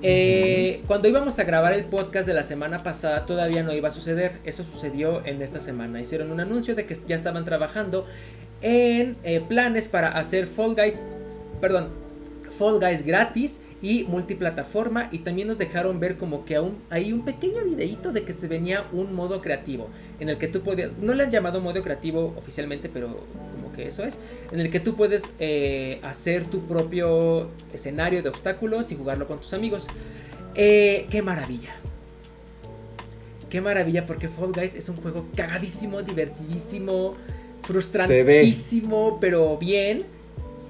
Eh, Cuando íbamos a grabar el podcast de la semana pasada todavía no iba a suceder. Eso sucedió en esta semana. Hicieron un anuncio de que ya estaban trabajando en eh, planes para hacer Fall Guys. Perdón. Fall Guys gratis y multiplataforma y también nos dejaron ver como que aún hay un pequeño videíto de que se venía un modo creativo en el que tú podías, no le han llamado modo creativo oficialmente, pero como que eso es, en el que tú puedes eh, hacer tu propio escenario de obstáculos y jugarlo con tus amigos. Eh, ¡Qué maravilla! ¡Qué maravilla! Porque Fall Guys es un juego cagadísimo, divertidísimo, frustrantísimo, pero bien.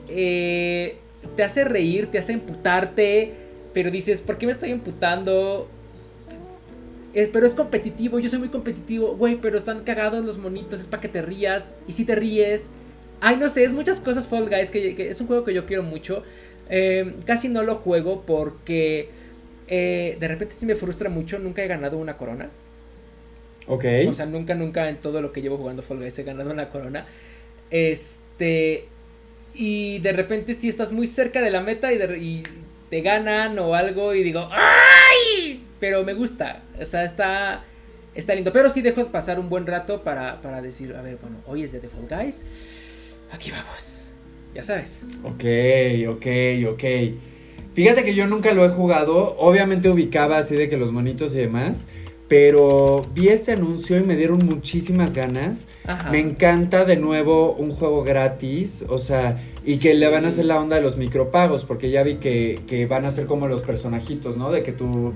Eh, te hace reír, te hace emputarte, pero dices, ¿por qué me estoy emputando? Eh, pero es competitivo, yo soy muy competitivo, güey, pero están cagados los monitos, es para que te rías, y si te ríes, ay, no sé, es muchas cosas Fall Guys, que, que es un juego que yo quiero mucho. Eh, casi no lo juego porque eh, de repente sí me frustra mucho. Nunca he ganado una corona. Ok. O sea, nunca, nunca en todo lo que llevo jugando Fall Guys he ganado una corona. Este. Y de repente si estás muy cerca de la meta y, te ganan o algo y digo, ¡ay! Pero me gusta. O sea, está. Está lindo. Pero sí dejo pasar un buen rato para, para decir, a ver, bueno, hoy es de The Fall Guys. Aquí vamos. Ya sabes. Ok, ok, ok. Fíjate que yo nunca lo he jugado. Obviamente ubicaba así de que los monitos y demás. Pero vi este anuncio y me dieron muchísimas ganas. Ajá. Me encanta de nuevo un juego gratis, o sea, y que le van a hacer la onda de los micropagos, porque ya vi que, que van a ser como los personajitos, ¿no? De que tú,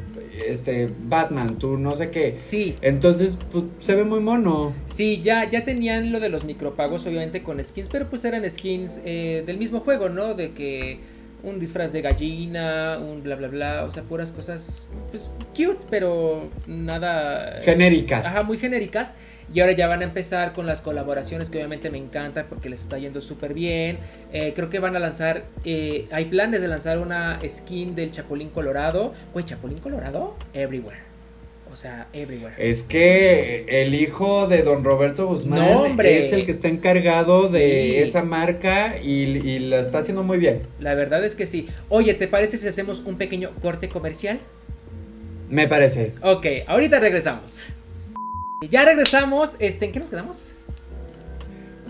este, Batman, tú no sé qué. Sí, Entonces, pues, se ve muy mono. Sí, ya, ya tenían lo de los micropagos, obviamente con skins, pero pues eran skins eh, del mismo juego, ¿no? De que un disfraz de gallina, un bla bla bla, o sea, puras cosas, pues, cute, pero nada... Genéricas. Ajá, muy genéricas. Y ahora ya van a empezar con las colaboraciones que obviamente me encantan porque les está yendo súper bien. Eh, creo que van a lanzar, eh, hay planes de lanzar una skin del Chapulín Colorado. Güey, Chapulín Colorado, everywhere. O sea, everywhere. Es que el hijo de don Roberto Guzmán No, hombre. es el que está encargado Sí. de esa marca y, y lo está haciendo muy bien. La verdad es que sí. Oye, ¿te parece si hacemos un pequeño corte comercial? Me parece. Ok, ahorita regresamos. Ya regresamos. Este, ¿En qué nos quedamos?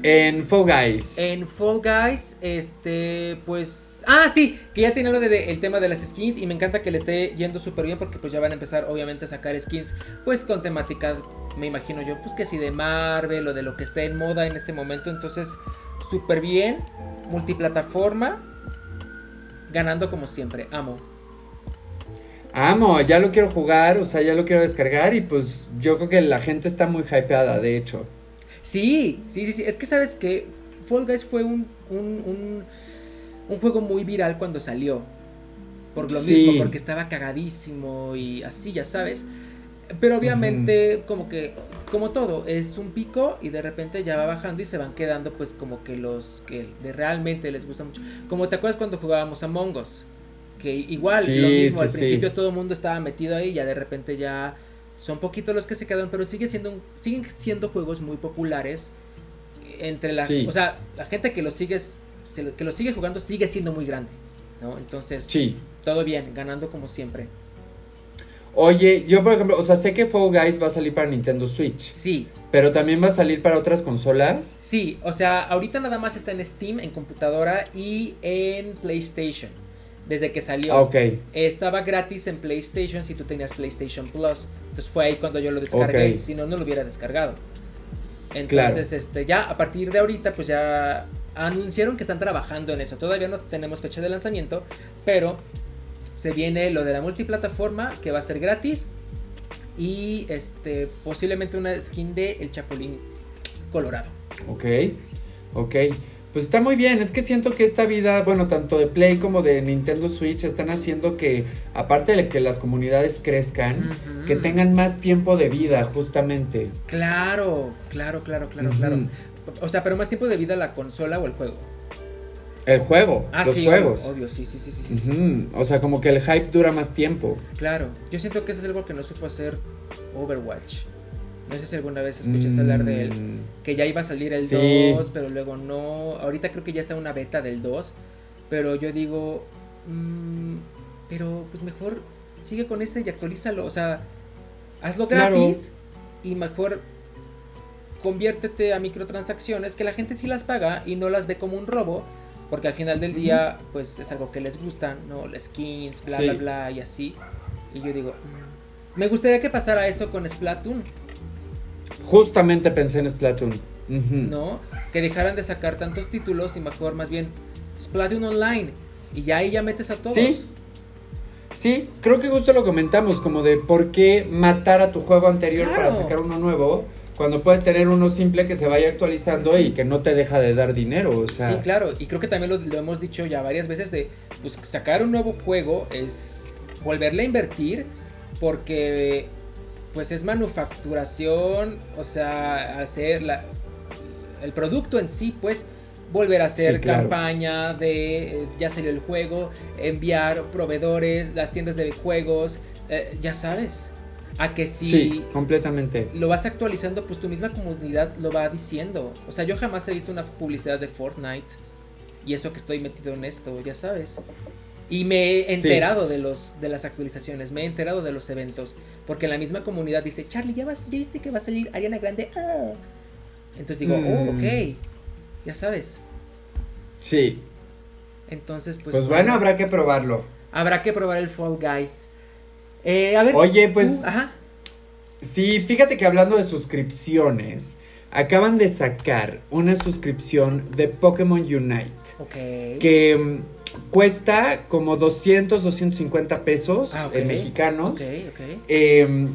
En Fall Guys. En Fall Guys, este, pues... Ah, sí, que ya tiene lo de, de- el tema de las skins y me encanta que le esté yendo súper bien porque pues ya van a empezar obviamente a sacar skins pues con temática, me imagino yo, pues que si de Marvel o de lo que esté en moda en este momento, entonces súper bien, multiplataforma, ganando como siempre, amo. Amo, ya lo quiero jugar, o sea, ya lo quiero descargar y pues yo creo que la gente está muy hypeada, de hecho. Sí, sí, sí, sí. Es que sabes que Fall Guys fue un, un, un, un juego muy viral cuando salió. Por lo Sí. mismo, porque estaba cagadísimo y así, ya sabes. Pero obviamente, como que, como todo, es un pico y de repente ya va bajando y se van quedando, pues, como que los que de realmente les gusta mucho. Como te acuerdas cuando jugábamos Among Us, que igual, Sí, lo mismo, sí, al principio todo el mundo estaba metido ahí y ya de repente ya son poquitos los que se quedaron, pero sigue siendo un- siguen siendo juegos muy populares entre la, Sí. o sea, la gente que lo sigue que lo sigue jugando sigue siendo muy grande, ¿no? Entonces, Sí. todo bien, ganando como siempre. Oye, yo por ejemplo, o sea, sé que Fall Guys va a salir para Nintendo Switch, Sí, pero también va a salir para otras consolas. sí, o sea, ahorita nada más está en Steam, en computadora y en PlayStation. Desde que salió. Estaba gratis en PlayStation si tú tenías PlayStation Plus. Entonces fue ahí cuando yo lo descargué. Si no, no lo hubiera descargado. Entonces, este, ya a partir de ahorita, pues ya anunciaron que están trabajando en eso. Todavía no tenemos fecha de lanzamiento, pero se viene lo de la multiplataforma que va a ser gratis. Y este, posiblemente una skin de El Chapulín Colorado. Ok, ok. Pues está muy bien, es que siento que esta vida, bueno, tanto de Play como de Nintendo Switch están haciendo que, aparte de que las comunidades crezcan, que tengan más tiempo de vida, justamente. Claro, claro, claro, claro, claro. O sea, pero más tiempo de vida la consola o el juego. El juego, Ah, los sí, juegos. Obvio, obvio, sí, sí, sí, sí, sí, O sea, como que el hype dura más tiempo. Claro, yo siento que eso es algo que no supo hacer Overwatch. No sé si alguna vez escuchaste Mm, hablar de él. Que ya iba a salir el Sí. 2, pero luego no. Ahorita creo que ya está una beta del 2. Pero yo digo. mm, pero pues mejor sigue con ese y actualízalo. O sea, hazlo Claro. gratis y mejor conviértete a microtransacciones que la gente sí las paga y no las ve como un robo. Porque al final del día, pues es algo que les gusta, ¿no? Las skins, bla, Sí. bla, bla, y así. Y yo digo, mm, me gustaría que pasara eso con Splatoon. Justamente pensé en Splatoon. ¿no? Que dejaran de sacar tantos títulos y mejor más bien Splatoon Online. Y ya ahí ya metes a todos. Sí. Sí, creo que justo lo comentamos, como de por qué matar a tu juego anterior Claro. para sacar uno nuevo, cuando puedes tener uno simple que se vaya actualizando y que no te deja de dar dinero, o sea. Sí, claro. Y creo que también lo, lo hemos dicho ya varias veces de pues sacar un nuevo juego es volverle a invertir porque pues es manufacturación, o sea, hacer la, el producto en sí pues volver a hacer campaña de eh, ya salió el juego, enviar proveedores, las tiendas de juegos, eh, ya sabes. A que si sí, completamente. lo vas actualizando, pues tu misma comunidad lo va diciendo. O sea, yo jamás he visto una publicidad de Fortnite. Y eso que estoy metido en esto, ya sabes. Y me he enterado de los de las actualizaciones, me he enterado de los eventos, porque la misma comunidad dice, "Charlie, ya vas, ya viste que va a salir Ariana Grande." Ah. Entonces digo, "Oh, ok." Mm. Ya sabes. Sí. Entonces, pues Pues bueno, habrá que probarlo. Habrá que probar el Fall Guys. Eh, a ver. Oye, pues. ajá. Sí, fíjate que hablando de suscripciones, acaban de sacar una suscripción de Pokémon Unite. Ok. Que cuesta como 200, 250 pesos ah, mexicanos. Em,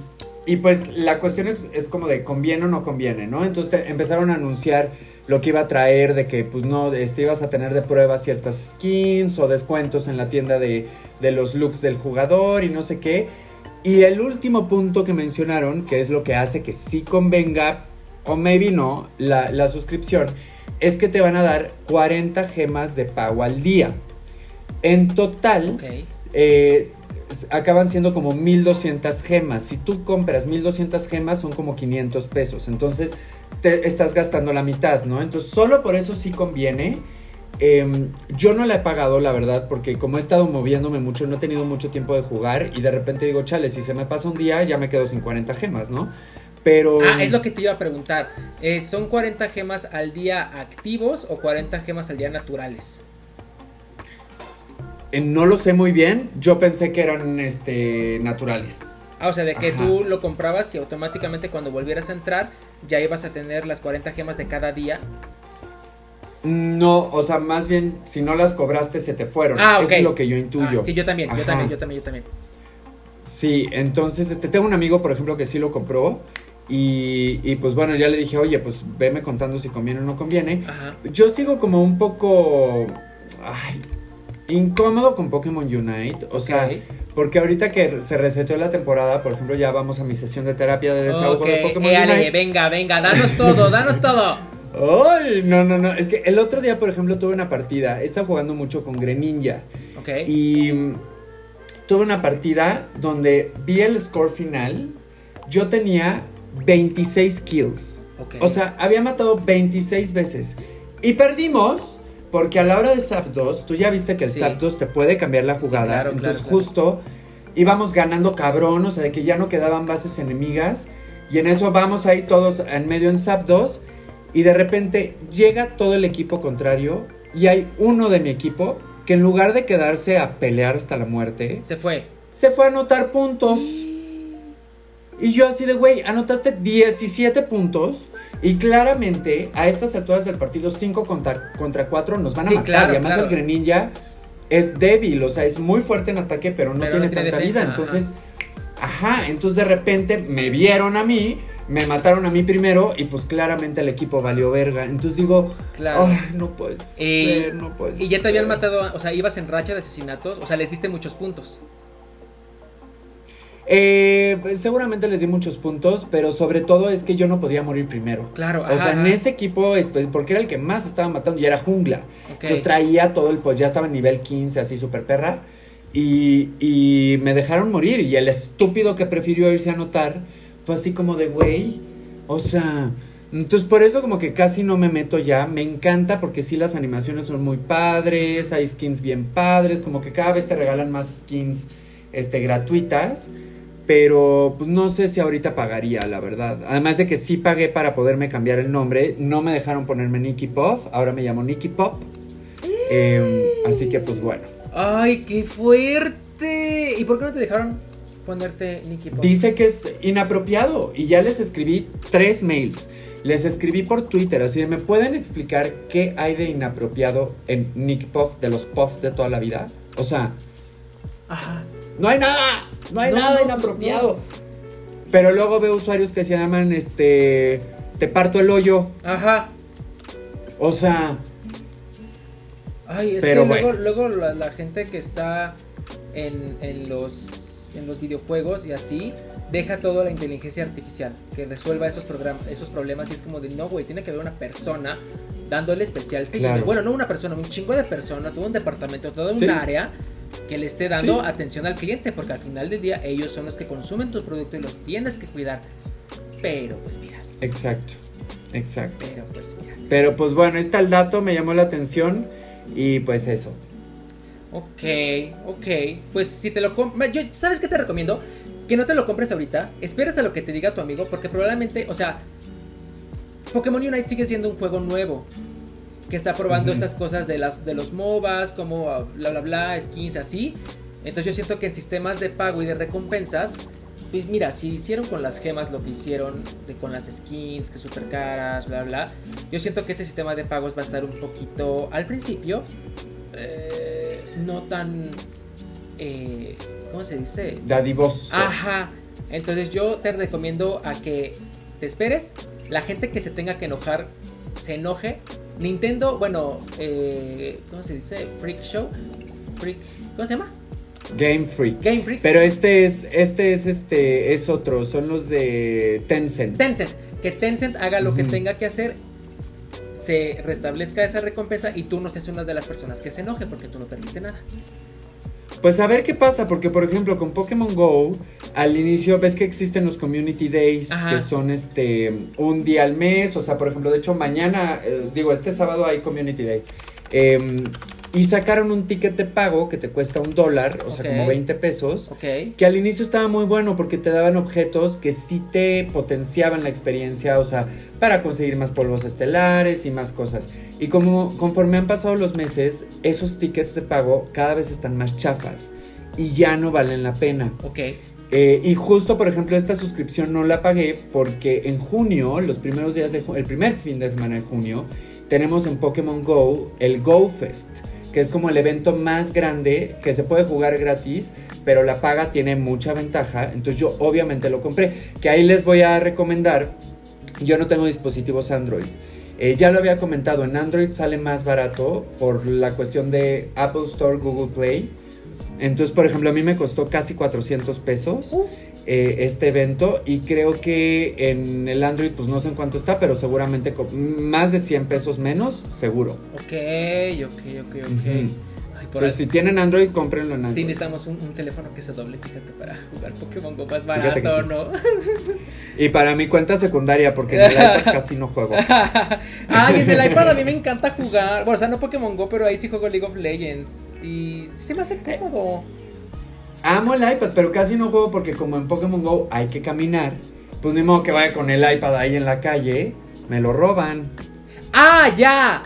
y pues la cuestión es, como de conviene o no conviene, ¿no? Entonces empezaron a anunciar lo que iba a traer de que pues no, este, ibas a tener de prueba ciertas skins o descuentos en la tienda de, de los looks del jugador y no sé qué. Y el último punto que mencionaron, que es lo que hace que sí convenga, o maybe no, la, la suscripción, es que te van a dar 40 gemas de pago al día. En total, eh, acaban siendo como 1200 gemas. Si tú compras 1200 gemas, son como 500 pesos. Entonces, te estás gastando la mitad, ¿no? Entonces, solo por eso sí conviene. Em, yo no la he pagado, la verdad, porque como he estado moviéndome mucho, no he tenido mucho tiempo de jugar y de repente digo, chale, si se me pasa un día, ya me quedo sin 40 gemas, ¿no? Pero... Ah, es lo que te iba a preguntar. Eh, ¿Son 40 gemas al día activos o 40 gemas al día naturales? Eh, no lo sé muy bien. Yo pensé que eran este, naturales. Ah, o sea, de que tú lo comprabas y automáticamente cuando volvieras a entrar ya ibas a tener las 40 gemas de cada día. No, o sea, más bien, si no las cobraste, se te fueron. Ah, Eso es lo que yo intuyo. Ah, sí, yo también, yo también, yo también, yo también. Sí, entonces, este, tengo un amigo, por ejemplo, que sí lo compró. Y, y, pues bueno, ya le dije, oye, pues veme contando si conviene o no conviene. Yo sigo como un poco ay, incómodo con Pokémon Unite. O sea, porque ahorita que se reseteó la temporada, por ejemplo, ya vamos a mi sesión de terapia de desahogo de Pokémon Unite. venga, venga, danos todo, danos todo. Ay, no, no, no. Es que el otro día, por ejemplo, tuve una partida. Estaba jugando mucho con Greninja. Ok. Y tuve una partida donde vi el score final. Yo tenía 26 kills. Okay. O sea, había matado 26 veces. Y perdimos porque a la hora de Zapdos, tú ya viste que el Zapdos te puede cambiar la jugada. entonces, justo íbamos ganando cabrón, o sea, de que ya no quedaban bases enemigas. Y en eso vamos ahí todos en medio en Zapdos. Y de repente llega todo el equipo contrario. Y hay uno de mi equipo que en lugar de quedarse a pelear hasta la muerte, se fue. Se fue a anotar puntos. Y yo así de, güey, anotaste 17 puntos y claramente a estas alturas del partido 5 contra, contra 4 nos van a matar. y además el Greninja es débil, o sea, es muy fuerte en ataque, pero no tiene, tanta vida. Entonces, ajá. entonces de repente me vieron a mí, me mataron a mí primero y pues claramente el equipo valió verga. Entonces digo, claro. no puedes ser, no puedes Y ya te habían matado, o sea, ibas en racha de asesinatos, o sea, les diste muchos puntos. Eh, seguramente les di muchos puntos, pero sobre todo es que yo no podía morir primero. Claro, O sea, en ese equipo, porque era el que más estaba matando y era jungla. Entonces traía todo el, pues ya estaba en nivel 15, así super perra. Y, y me dejaron morir. Y el estúpido que prefirió irse a anotar fue así como de, güey, o sea... Entonces por eso como que casi no me meto ya. Me encanta porque sí las animaciones son muy padres, hay skins bien padres, como que cada vez te regalan más skins este, gratuitas. Pero pues no sé si ahorita pagaría, la verdad. Además de que sí pagué para poderme cambiar el nombre. No me dejaron ponerme Nicky Pop. Ahora me llamo Nicky Pop. Em, así que pues bueno. ¡Ay, qué fuerte! ¿Y por qué no te dejaron ponerte Nicky Pop? Dice que es inapropiado. Y ya les escribí tres mails. Les escribí por Twitter, así de, ¿me pueden explicar qué hay de inapropiado en Nicky Pop de los Puff de toda la vida? O sea... Ajá. No hay nada, no hay nada pues inapropiado. Pero luego veo usuarios que se llaman, este, te parto el hoyo. Ajá. O sea... Ay, es que luego, la, gente que está en, en, los, en los videojuegos y así, deja todo a la inteligencia artificial, que resuelva esos, esos problemas y es como de, no, güey, tiene que haber una persona dándole especial. Claro. Bueno, no una persona, un chingo de personas, todo un departamento, todo un Sí. área que le esté dando Sí. atención al cliente, porque al final del día ellos son los que consumen tu producto y los tienes que cuidar. Pero pues mira, Exacto, exacto. pero pues mira. Pero pues bueno, está el dato, me llamó la atención y pues eso. Ok, ok. Pues si te lo compras. Yo, ¿Sabes qué te recomiendo? Que no te lo compres ahorita. Esperes a lo que te diga tu amigo. Porque probablemente, o sea, Pokémon Unite sigue siendo un juego nuevo. Que está probando estas cosas de, las, de los MOBAs, como ah, bla bla bla, skins así. Entonces yo siento que en sistemas de pago y de recompensas. Pues mira, si hicieron con las gemas lo que hicieron de, con las skins, que super caras, bla bla. Yo siento que este sistema de pagos va a estar un poquito al principio. eh, no tan. eh, ¿Cómo se dice? Dadivoso. Ajá. Entonces yo te recomiendo a que te esperes. La gente que se tenga que enojar, se enoje. Nintendo, bueno, eh, ¿cómo se dice? Freak Show. Freak, ¿Cómo se llama? Game Freak. Game Freak. Pero este es, este es este, es otro, son los de Tencent. Tencent. Que Tencent haga lo que tenga que hacer. Se restablezca esa recompensa y tú no seas una de las personas que se enoje porque tú no permite nada. Pues a ver qué pasa, porque por ejemplo con Pokémon Go, al inicio ves que existen los Community Days, Ajá. que son este un día al mes, o sea, por ejemplo, de hecho mañana, eh, digo, este sábado hay Community Day. Em, y sacaron un ticket de pago que te cuesta un dólar, o sea, Ok. como 20 pesos. Ok. Que al inicio estaba muy bueno porque te daban objetos que sí te potenciaban la experiencia, o sea, para conseguir más polvos estelares y más cosas. Y como conforme han pasado los meses, esos tickets de pago cada vez están más chafas y ya no valen la pena. Ok. Eh, y justo, por ejemplo, esta suscripción no la pagué porque en junio, los primeros días de el primer fin de semana de junio, tenemos en Pokémon Go el Go Fest, que es como el evento más grande que se puede jugar gratis, pero la paga tiene mucha ventaja. Entonces yo obviamente lo compré. Que ahí les voy a recomendar. Yo no tengo dispositivos Android. Eh, ya lo había comentado, en Android sale más barato por la cuestión de Apple Store, Google Play. Entonces, por ejemplo, a mí me costó casi 400 pesos Uh. Eh, este evento y creo que en el Android, pues no sé en cuánto está, pero seguramente más de 100 pesos menos, seguro. Ok, ok, ok, ok. Ujú. Ay, por Entonces, si tienen Android, cómprenlo en Sí, Android. necesitamos un, un teléfono que se doble, fíjate, para jugar Pokémon Go más barato, sí. ¿no? Y para mi cuenta secundaria, porque en el iPad casi no juego. Ay, en el iPad a mí me encanta jugar. Bueno, o sea, no Pokémon Go, pero ahí sí juego League of Legends. Y sí se me hace cómodo. Amo el iPad, pero casi no juego porque como en Pokémon Go hay que caminar, pues ni modo que vaya con el iPad ahí en la calle, me lo roban. ¡Ah, ya!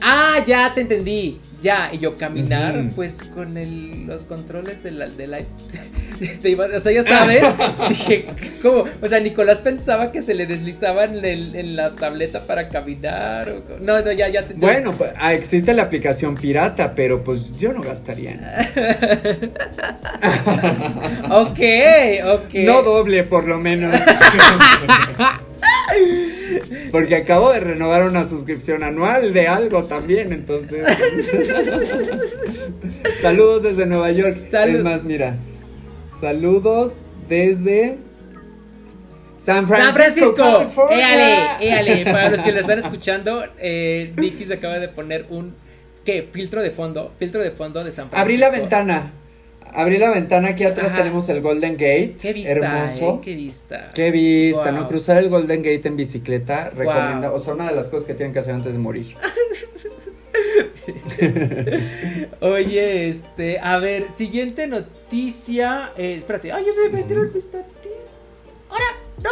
¡Ah, ya te entendí! Ya, y yo caminar, pues con el, los controles del iPad. Te iba- o sea, ya sabes. dije, ¿cómo? O sea, Nicolás pensaba que se le deslizaba en, el- en la tableta para caminar. o- no, no, ya, ya te Bueno, pues, ah, existe la aplicación pirata, pero pues yo no gastaría en eso. Ok, ok. No doble, por lo menos. Porque acabo de renovar una suscripción anual de algo también, entonces. Saludos desde Nueva York. Salud. Es más, mira. Saludos desde San Francisco. San Francisco, éale, éale. Para los que lo están escuchando, eh, Vicky se acaba de poner un ¿qué? filtro de fondo, filtro de fondo de San Francisco. Abrí la ventana. Abrí la ventana, aquí atrás Ajá. tenemos el Golden Gate. Qué vista, hermoso. eh, qué vista. Qué vista, Wow. ¿no? Cruzar el Golden Gate en bicicleta, recomienda, Wow. o sea, una de las cosas que tienen que hacer antes de morir. Oye, este, a ver, siguiente noticia. Eh, espérate, ay, ya se me perdieron mis noticias. ¡Ahora! ¡No!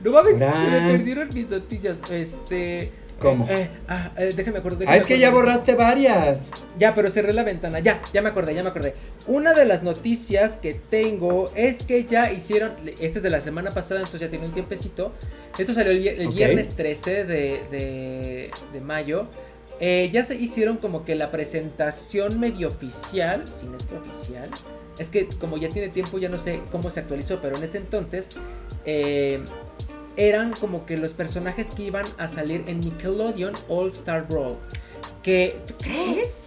No mames, se Ahora. me perdieron mis noticias. Este. ¿Cómo? eh, eh, ah, eh, déjame acordar. Ah, es que ya borraste varias. Ya, pero cerré la ventana. Ya, ya me acordé, ya me acordé. Una de las noticias que tengo es que ya hicieron. Este es de la semana pasada, entonces ya tiene un tiempecito. Esto salió el, viernes 13 de, de, de mayo. Eh, ya se hicieron como que la presentación medio oficial. Si no es que oficial. Es que como ya tiene tiempo, ya no sé cómo se actualizó, pero en ese entonces. eh, eran como que los personajes que iban a salir en Nickelodeon All Star Brawl. Que. ¿Tú crees?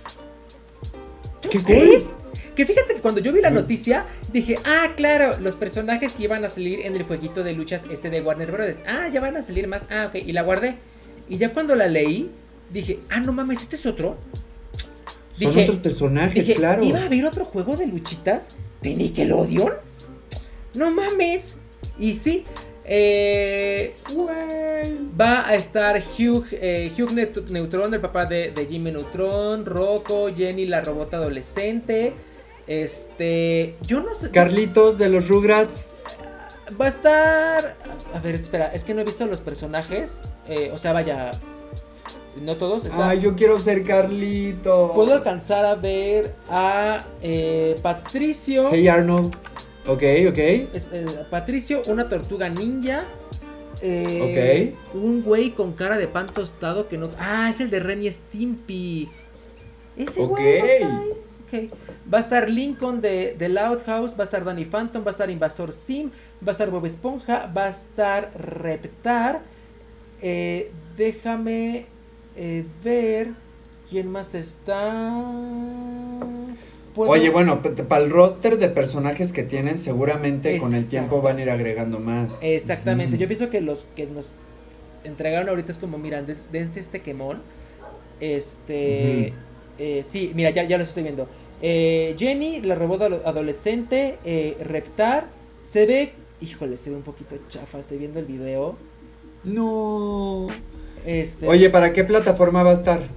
¿Tú ¡Qué cool! crees? Que fíjate que cuando yo vi la noticia, dije, ah, claro, los personajes que iban a salir en el jueguito de luchas este de Warner Brothers. Ah, ya van a salir más. Ah, ok. Y la guardé. Y ya cuando la leí, dije, ah, no mames, este es otro. Son otros personajes, dije, claro. ¿Iba a haber otro juego de luchitas de Nickelodeon? No mames. Y sí, eh, va a estar Hugh, eh, Hugh Neut- Neutron, el papá de, de Jimmy Neutron, Rocco, Jenny, la robota adolescente. Este, yo no sé. Carlitos de los Rugrats. Va a estar. A ver, espera, es que no he visto los personajes. eh, o sea, vaya. No todos. Está, Ay, yo quiero ser Carlitos. Puedo alcanzar a ver a eh, Patricio. Hey Arnold. Ok, ok. Es- eh, Patricio, una tortuga ninja. eh, Un güey con cara de pan tostado que no. Ah, es el de Ren y Stimpy. Ese Ok. güey va a estar ahí. Ok. Va a estar Lincoln de, de Loud House, va a estar Danny Phantom, va a estar Invasor Sim, va a estar Bob Esponja, va a estar Reptar. Eh, déjame eh, ver quién más está. Puedo- Oye, bueno, para el roster de personajes que tienen, seguramente con el tiempo van a ir agregando más. Exactamente, yo pienso que los que nos entregaron ahorita es como, mira, des- dense este quemón. Este, eh, sí, mira, ya, ya lo estoy viendo. Eh, Jenny, la robot ado- adolescente, eh, Reptar, se ve, híjole, se ve un poquito chafa, estoy viendo el video. No. Este, Oye, ¿para qué plataforma va a estar?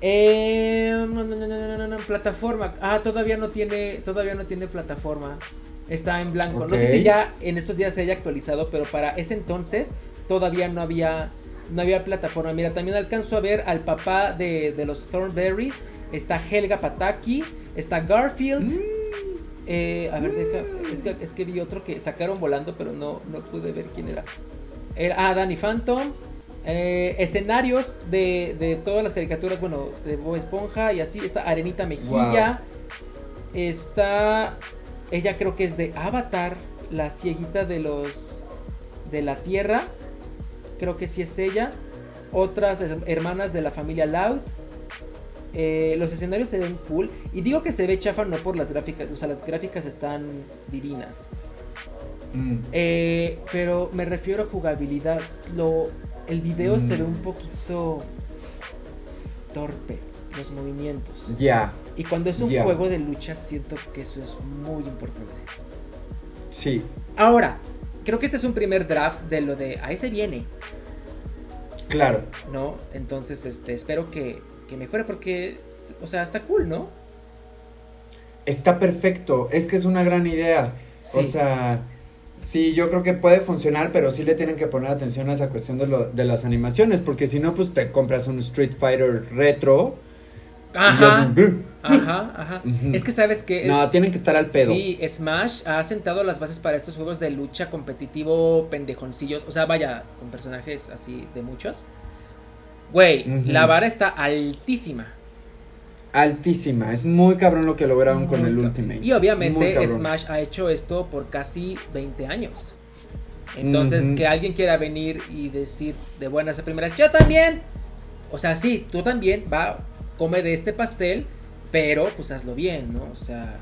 Eh, no, no, no, no, no, no, no, plataforma. Ah, todavía no tiene, todavía no tiene plataforma. Está en blanco. No sé si ya en estos días se haya actualizado, pero para ese entonces todavía no había, no había plataforma. Mira, también alcanzo a ver al papá de, de los Thornberries. Está Helga Pataki, está Garfield. Mm. Eh, a ver, deja, es, que, es que vi otro que sacaron volando, pero no, no pude ver quién era. Era- ah, Danny Phantom. Eh, escenarios de, de todas las caricaturas, bueno, de Bob Esponja y así. Está Arenita Mejilla. Está. Ella creo que es de Avatar, la cieguita de los. de la Tierra. Creo que sí es ella. Otras her- hermanas de la familia Loud. Eh, los escenarios se ven cool. Y digo que se ve chafa no por las gráficas. O sea, las gráficas están divinas. Mm. Eh, pero me refiero a jugabilidad. Lo, el video se ve Mm. un poquito torpe. Los movimientos. Ya, Y cuando es un juego de lucha, siento que eso es muy importante. sí, Ahora, creo que este es un primer draft de lo de ahí se viene, claro. ¿no? Entonces, este, espero que, que mejore porque, o sea, está cool, ¿no? Está perfecto, es que es una gran idea. O Sí. sea, sí, yo creo que puede funcionar, pero sí le tienen que poner atención a esa cuestión de, lo, de las animaciones, porque si no, pues te compras un Street Fighter retro. Ajá, ajá, ajá. Es que sabes que No, tienen que estar al pedo. Sí, Smash ha sentado las bases para estos juegos de lucha competitivo pendejoncillos. O sea, vaya, con personajes así de muchos. Güey, la vara está altísima. Altísima, es muy cabrón lo que lograron con el Ultimate. Y obviamente. Smash ha hecho esto por casi 20 años. Entonces, que alguien quiera venir y decir de buenas a primeras, yo también. O sea, sí, tú también, va, come de este pastel, pero pues hazlo bien, ¿no? O sea,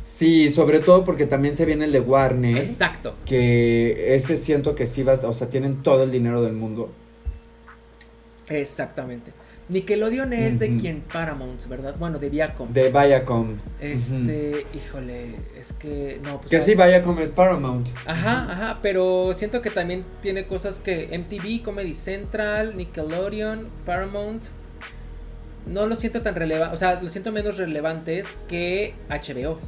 Sí, sobre todo porque también se viene el de Warner. exacto. Que ese siento que sí va, a- o sea, tienen todo el dinero del mundo. Exactamente. Nickelodeon es de quien Paramount, ¿verdad? Bueno, de Viacom. De Viacom. Este, híjole, es que no, pues Que ah, sí, Viacom es Paramount. Ajá, ajá, pero siento que también tiene cosas que MTV, Comedy Central, Nickelodeon, Paramount no lo siento tan relevante, o sea, lo siento menos relevantes que HBO.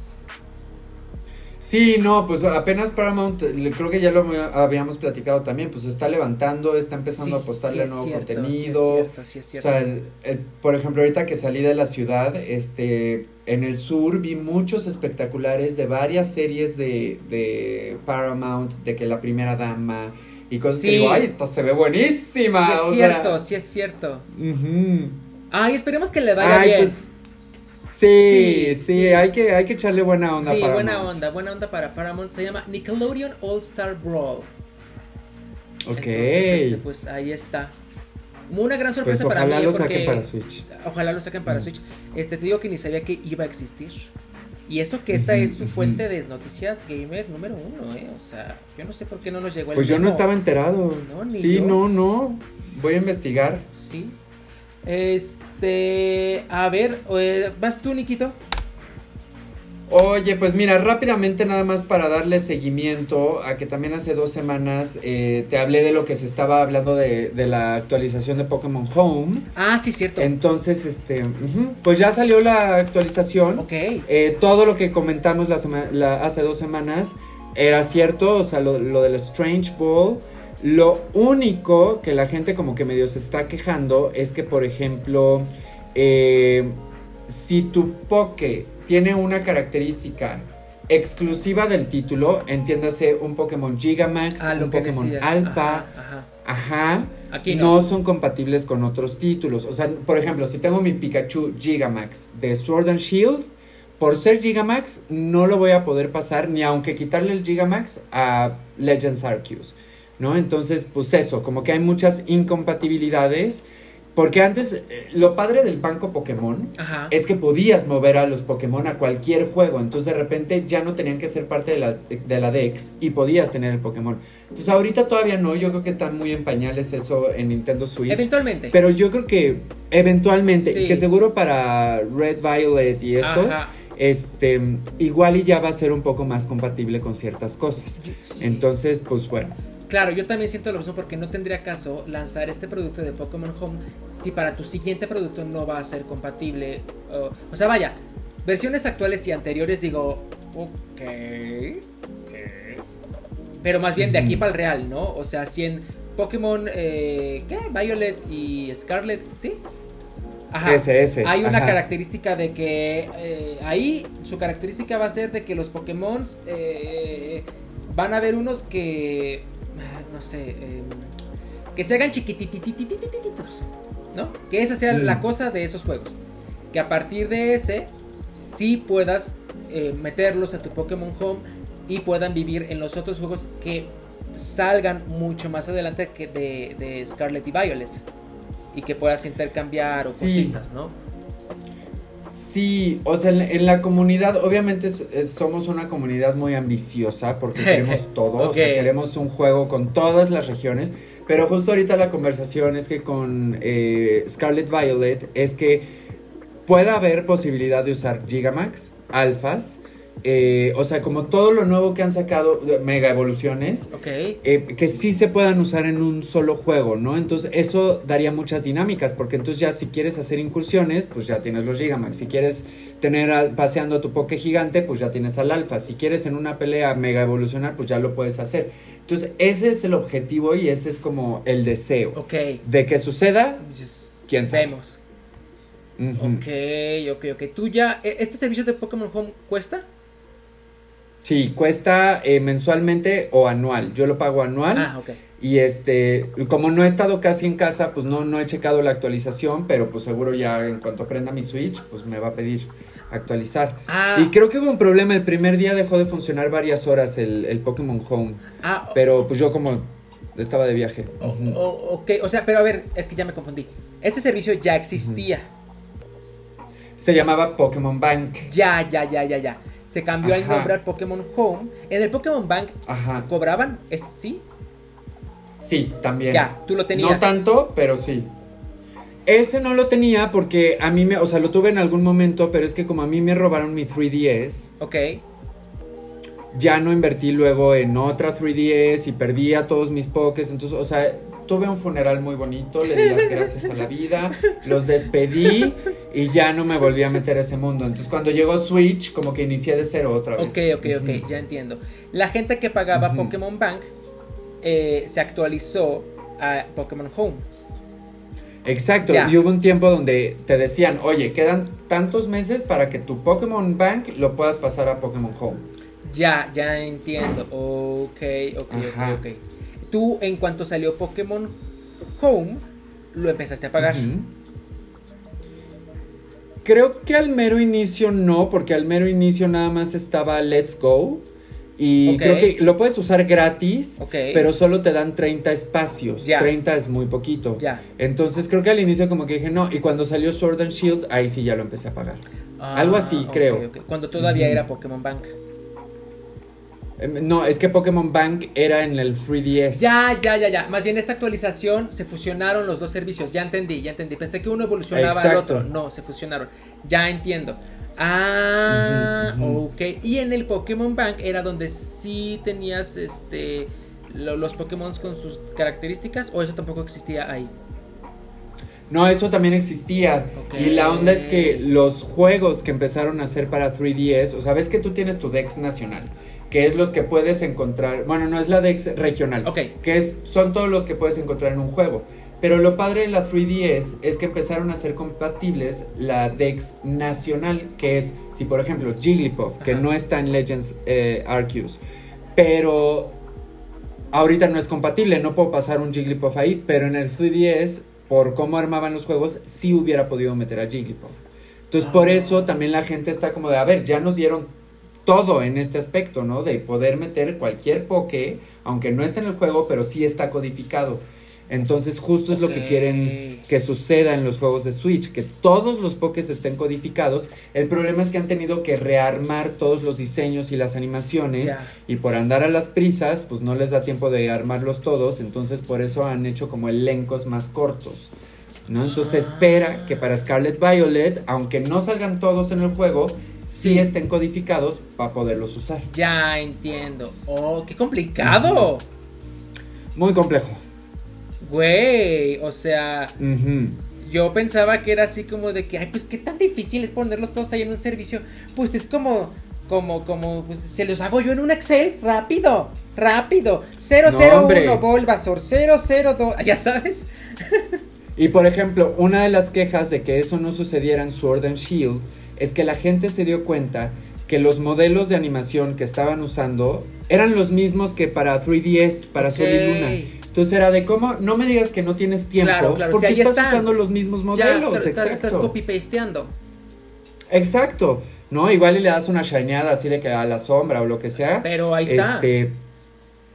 Sí, no, pues apenas Paramount, creo que ya lo habíamos platicado también, pues está levantando, está empezando a apostarle sí a es nuevo cierto, contenido. Sí es cierto, sí es O cierto. sea, el- el- por ejemplo, ahorita que salí de la ciudad, este, en el sur vi muchos espectaculares de varias series de, de Paramount, de que la primera dama y cosas que digo, ay, esta se ve buenísima. sí o es sea, cierto, sí es cierto. ujú. Ay, esperemos que le vaya Ay, bien. pues, sí, Sí. Hay, que, hay que echarle buena onda sí, buena Paramount. onda, buena onda para Paramount. Se llama Nickelodeon All Star Brawl. Ok. Entonces, este, pues ahí está. Una gran sorpresa pues para ojalá mí. lo porque- saquen para Switch. Ojalá lo saquen para Mm. Switch. Este, te digo que ni sabía que iba a existir. Y eso que esta es su fuente de noticias gamer número uno, ¿eh? O sea, yo no sé por qué no nos llegó el Pues yo no estaba enterado. No, ni sí, yo. no, no. voy a investigar. Sí. Este, a ver, eh, ¿vas tú, Nikito? Oye, pues mira, rápidamente nada más para darle seguimiento a que también hace dos semanas eh, te hablé de lo que se estaba hablando de, de, la actualización de Pokémon Home. Ah, sí, cierto. Entonces, este, pues ya salió la actualización. Ok. Eh, todo lo que comentamos la la, hace dos semanas era cierto, o sea, lo, lo del Strange Ball. Lo único que la gente como que medio se está quejando es que, por ejemplo, eh, si tu Poké tiene una característica exclusiva del título, entiéndase un Pokémon Gigamax, ah, un Pokémon Alpha, ajá, ajá, Aquí no. no. son compatibles con otros títulos. O sea, por ejemplo, si tengo mi Pikachu Gigamax de Sword and Shield, por ser Gigamax, no lo voy a poder pasar ni aunque quitarle el Gigamax a Legends Arceus, ¿no? Entonces, pues eso, como que hay muchas incompatibilidades. Porque antes, eh, lo padre del banco Pokémon Ajá. es que podías mover a los Pokémon a cualquier juego. Entonces, de repente ya no tenían que ser parte de la, de la Dex y podías tener el Pokémon. Entonces, ahorita todavía no. Yo creo que están muy en pañales eso en Nintendo Switch. Eventualmente. Pero yo creo que eventualmente, Sí. que seguro para Red Violet y estos, Ajá. este, igual y ya va a ser un poco más compatible con ciertas cosas. Sí. Entonces, pues bueno. Claro, yo también siento lo mismo porque no tendría caso lanzar este producto de Pokémon Home si para tu siguiente producto no va a ser compatible. o- o sea, vaya, versiones actuales y anteriores digo, ok. Pero más bien de aquí para el real, ¿no? O sea, si en Pokémon, eh, ¿qué? Violet y Scarlet, ¿sí? Ajá. SS. Hay una ajá. característica de que eh, ahí su característica va a ser de que los Pokémon eh, van a haber unos que no sé eh, que se hagan chiquititititititos, ¿no? Que esa sea Mm. la cosa de esos juegos. Que a partir de ese sí puedas eh, meterlos a tu Pokémon Home y puedan vivir en los otros juegos que salgan mucho más adelante que de, de Scarlet y Violet. Y que puedas intercambiar o cositas, ¿no? Sí, o sea, en, en la comunidad, obviamente es- es- somos una comunidad muy ambiciosa porque queremos todo, o sea, queremos un juego con todas las regiones, pero justo ahorita la conversación es que con eh, Scarlet Violet es que pueda haber posibilidad de usar Gigamax, alfas, eh, o sea, como todo lo nuevo que han sacado, mega evoluciones, Ok. eh, que sí se puedan usar en un solo juego, ¿no? Entonces eso daría muchas dinámicas, porque entonces ya si quieres hacer incursiones, pues ya tienes los Gigamax. Si quieres tener a- paseando a tu Poké gigante, pues ya tienes al Alfa. Si quieres en una pelea mega evolucionar, pues ya lo puedes hacer. Entonces ese es el objetivo y ese es como el deseo. Ok. De que suceda, ¿Quién sabe? Vemos. ujú. Ok, ok, ok. ¿Tú ya, e- este servicio de Pokémon Home cuesta? Sí, cuesta eh, mensualmente o anual. Yo lo pago anual. Ah, ok. Y este, como no he estado casi en casa, pues no, no he checado la actualización, pero pues seguro ya en cuanto prenda mi Switch, pues me va a pedir actualizar. Ah, Y creo que hubo un problema, el primer día dejó de funcionar varias horas el, el Pokémon Home, ah, pero pues yo como estaba de viaje. o- Ujú. o- ok, o sea, pero a ver, es que ya me confundí. Este servicio ya existía. Se llamaba Pokémon Bank. Ya, ya, ya, ya, ya. Se cambió Ajá. nombre al Pokémon Home. En el Pokémon Bank Ajá. cobraban, ¿es sí? Sí, también. Ya, tú lo tenías. No tanto, pero sí. Ese no lo tenía porque a mí me, o sea, lo tuve en algún momento, pero es que como a mí me robaron mi 3DS, Ok. Ya no invertí luego en otra 3DS y perdí a todos mis pokés. Entonces, o sea, tuve un funeral muy bonito, le di las gracias a la vida, los despedí y ya no me volví a meter a ese mundo. Entonces, cuando llegó Switch, como que inicié de cero otra vez. Ok, ok, ok, ya entiendo. La gente que pagaba. Pokémon Bank eh, se actualizó a Pokémon Home. Exacto, y hubo un tiempo donde te decían, oye, quedan tantos meses para que tu Pokémon Bank lo puedas pasar a Pokémon Home. Ya, ya entiendo. Ok, ok, Ajá. ok, ok. Tú, en cuanto salió Pokémon Home, lo empezaste a pagar. Creo que al mero inicio no, porque al mero inicio nada más estaba Let's Go. Y creo que lo puedes usar gratis, Ok. pero solo te dan 30 espacios. Ya. 30 es muy poquito. Ya. Entonces creo que al inicio como que dije no, y cuando salió Sword and Shield, ahí sí ya lo empecé a pagar. Algo así, creo. Cuando todavía era Pokémon Bank. Em, No, es que Pokémon Bank era en el 3DS. Ya, ya, ya, ya. Más bien esta actualización se fusionaron los dos servicios. Ya entendí, ya entendí. Pensé que uno evolucionaba al otro. No, se fusionaron. Ya entiendo. Ah, ok. Y en el Pokémon Bank era donde sí tenías este lo- los Pokémon con sus características o eso tampoco existía ahí. No, eso también existía. Y la onda es que los juegos que empezaron a hacer para 3DS, o sea, ves que tú tienes tu Dex nacional, que es los que puedes encontrar, bueno, no es la Dex regional, Ok. que es, son todos los que puedes encontrar en un juego. Pero lo padre de la 3DS es que empezaron a ser compatibles la Dex nacional, que es, si por ejemplo Jigglypuff, que no está en Legends eh, Arceus, pero ahorita no es compatible, no puedo pasar un Jigglypuff ahí, pero en el 3DS, por cómo armaban los juegos, sí hubiera podido meter a Jigglypuff. Entonces, por Ah. eso también la gente está como de, a ver, ya nos dieron todo en este aspecto, ¿no? De poder meter cualquier poke, aunque no esté en el juego, pero sí está codificado. Entonces, justo es lo que quieren que suceda en los juegos de Switch, que todos los pokés estén codificados. El problema es que han tenido que rearmar todos los diseños y las animaciones y por andar a las prisas, pues no les da tiempo de armarlos todos, entonces por eso han hecho como elencos más cortos. ¿no? Entonces se espera que para Scarlet Violet, aunque no salgan todos en el juego, sí, Sí. estén codificados para poderlos usar. Ya entiendo. Oh, qué complicado. Muy complejo. Güey, o sea, yo pensaba que era así como de que, ay, pues qué tan difícil es ponerlos todos ahí en un servicio. Pues es como, como, como, pues se los hago yo en un Excel, rápido, rápido. 001 hombre. Bulbasaur, 002, ya sabes. Y por ejemplo, una de las quejas de que eso no sucediera en Sword and Shield es que la gente se dio cuenta que los modelos de animación que estaban usando eran los mismos que para 3DS, para Sol y Luna. Entonces era de cómo, no me digas que no tienes tiempo, Claro, claro, porque si estás están. usando los mismos modelos. claro, estás, estás exacto. copy-pasteando. Exacto. No, igual y le das una shineada así de que a la sombra o lo que sea. Pero ahí está. Este,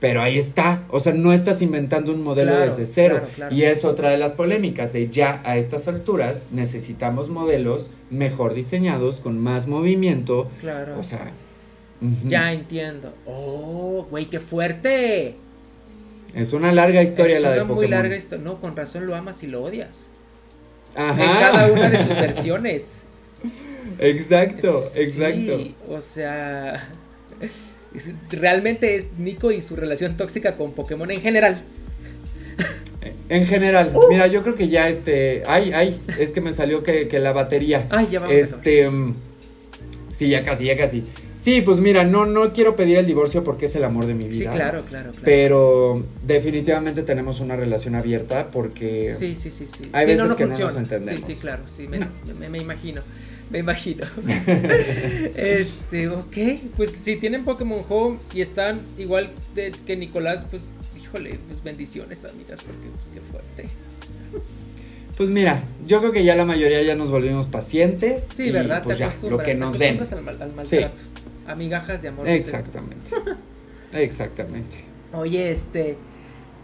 pero ahí está. O sea, no estás inventando un modelo Claro, desde cero. claro, claro. Y es otra de las polémicas. De ya a estas alturas necesitamos modelos mejor diseñados, con más movimiento. Claro. O sea. Ya entiendo. Oh, güey, qué fuerte. Es una larga historia es la de una muy larga historia. No, con razón lo amas y lo odias. Ajá. En cada una de sus versiones. Exacto, Sí, exacto. O sea, es- realmente es Nico y su relación tóxica con Pokémon en general. En general, Uh. mira, yo creo que ya este. Ay, ay, es que me salió que, que la batería. Ay, ya vamos. Este. mm, Sí, ya casi, ya casi. Sí, pues mira, no, no quiero pedir el divorcio porque es el amor de mi vida. Sí, claro, claro, claro. Pero definitivamente tenemos una relación abierta porque. Sí, sí, sí, sí. hay Sí, veces que no nos funciona. entendemos. Sí, sí, claro, sí, me, me- me imagino. Me imagino. este, ok. Pues si tienen Pokémon Home y están igual de- que Nicolás, pues híjole, pues bendiciones, amigas, porque pues qué fuerte. Pues mira, yo creo que ya la mayoría ya nos volvimos pacientes. Sí, y, ¿verdad? Pues te ya, lo que te nos den. al, mal- al maltrato. A migajas de amor. Exactamente. Exactamente. Oye, este.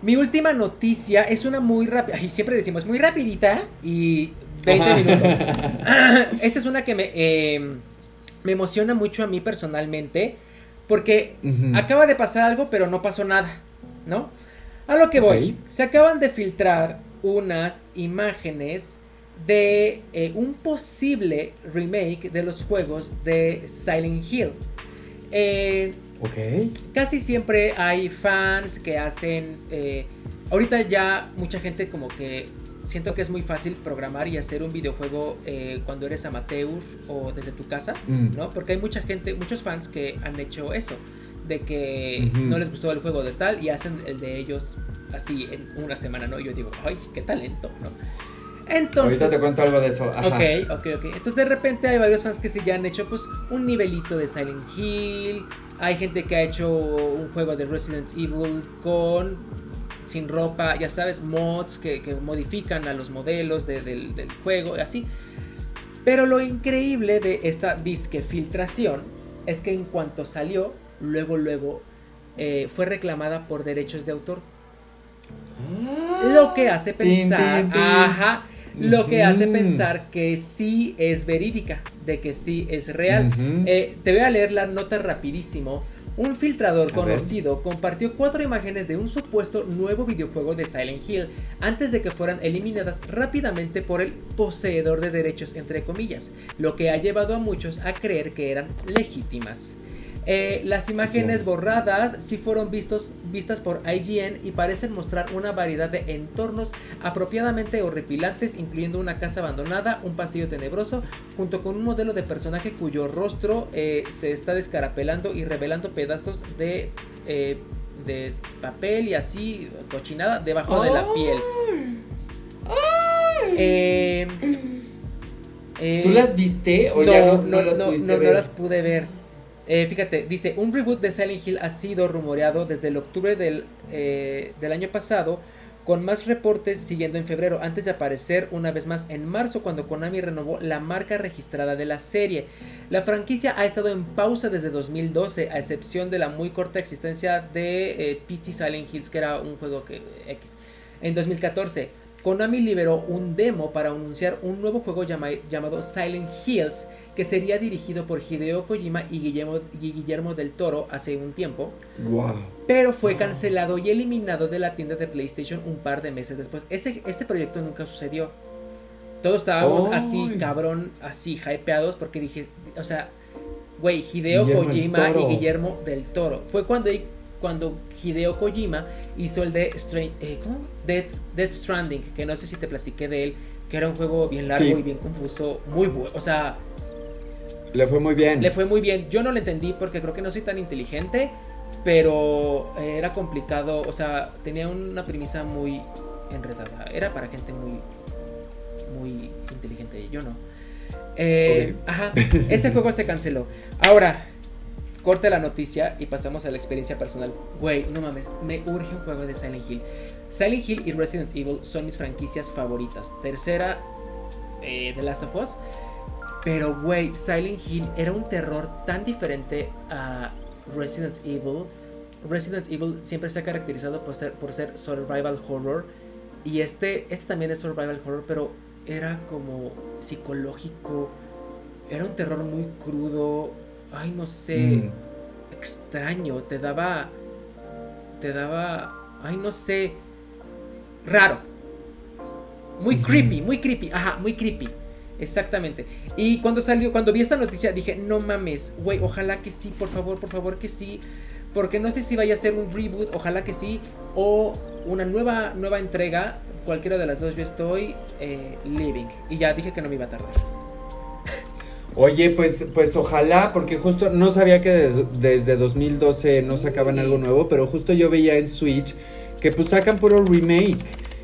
Mi última noticia es una muy rápida. Ay, siempre decimos muy rapidita y 20 Ajá. minutos. Esta es una que me, eh, me emociona mucho a mí personalmente. Porque acaba de pasar algo, pero no pasó nada. ¿No? A lo que voy. Se acaban de filtrar unas imágenes de eh, un posible remake de los juegos de Silent Hill. Eh, Ok. casi siempre hay fans que hacen. eh, ahorita ya mucha gente como que siento que es muy fácil programar y hacer un videojuego eh, cuando eres amateur o desde tu casa, Mm. ¿no? Porque hay mucha gente, muchos fans que han hecho eso, de que no les gustó el juego de tal y hacen el de ellos así en una semana, ¿no? Yo digo, ay, qué talento, ¿no? Entonces, Ahorita te cuento algo de eso. Ajá. Ok, ok, ok. Entonces de repente hay varios fans que sí ya han hecho pues un nivelito de Silent Hill. Hay gente que ha hecho un juego de Resident Evil con sin ropa, ya sabes, mods que, que modifican a los modelos de- del, del juego y así. Pero lo increíble de esta disque filtración es que en cuanto salió, luego, luego eh, fue reclamada por derechos de autor. Lo que hace pensar, ajá, lo que hace pensar que sí es verídica, de que sí es real. Eh, te voy a leer la nota rapidísimo, Un filtrador conocido compartió cuatro imágenes de un supuesto nuevo videojuego de Silent Hill antes de que fueran eliminadas rápidamente por el poseedor de derechos entre comillas, lo que ha llevado a muchos a creer que eran legítimas. Eh, las imágenes borradas sí fueron vistos, vistas por IGN y parecen mostrar una variedad de entornos apropiadamente horripilantes, incluyendo una casa abandonada, un pasillo tenebroso, junto con un modelo de personaje cuyo rostro eh, se está descarapelando y revelando pedazos de, eh, de papel y así cochinada debajo de la piel. ¿Tú las viste o no, ya no, no, las, no las pude ver. Eh, fíjate, dice, un reboot de Silent Hill ha sido rumoreado desde el octubre del, eh, del, año pasado, con más reportes siguiendo en febrero, antes de aparecer una vez más en marzo cuando Konami renovó la marca registrada de la serie. La franquicia ha estado en pausa desde 2012, a excepción de la muy corta existencia de eh, Silent Hills, que era un juego que X. En 2014, Konami liberó un demo para anunciar un nuevo juego llamado Silent Hills, que sería dirigido por Hideo Kojima y Guillermo, del Toro hace un tiempo. Pero fue cancelado y eliminado de la tienda de PlayStation un par de meses después. Ese, este proyecto nunca sucedió. Todos estábamos así, cabrón, así, hypeados, porque dije, o sea, güey, Hideo Kojima y Guillermo del Toro. Fue cuando, cuando Hideo Kojima hizo el de eh, ¿cómo? Death, Stranding, que no sé si te platiqué de él, que era un juego bien largo y bien confuso, muy bueno, o sea, le fue muy bien. Le fue muy bien. Yo no lo entendí porque creo que no soy tan inteligente, pero eh, era complicado, o sea, tenía una premisa muy enredada. Era para gente muy, muy inteligente. Yo no. Eh, ajá, ese juego se canceló. Ahora, corte la noticia y pasamos a la experiencia personal. Güey, no mames, me urge un juego de Silent Hill. Silent Hill y Resident Evil son mis franquicias favoritas. Tercera, eh, The Last of Us. Pero, güey, Silent Hill era un terror tan diferente a Resident Evil. Resident Evil siempre se ha caracterizado por ser, por ser survival horror. Y este, este también es survival horror, pero era como psicológico. Era un terror muy crudo. Ay, no sé. Mm. Extraño. Te daba. Te daba. Ay, no sé. Raro. Muy creepy, muy creepy. Ajá, muy creepy. Exactamente. Y cuando salió, cuando vi esta noticia, dije, no mames, güey, ojalá que sí, por favor, por favor que sí. Porque no sé si vaya a ser un reboot, ojalá que sí. O una nueva, nueva entrega. Cualquiera de las dos yo estoy eh, living. Y ya dije que no me iba a tardar. Oye, pues, pues ojalá, porque justo no sabía que desde, 2012 no sacaban algo nuevo, pero justo yo veía en Switch que pues sacan puro remake.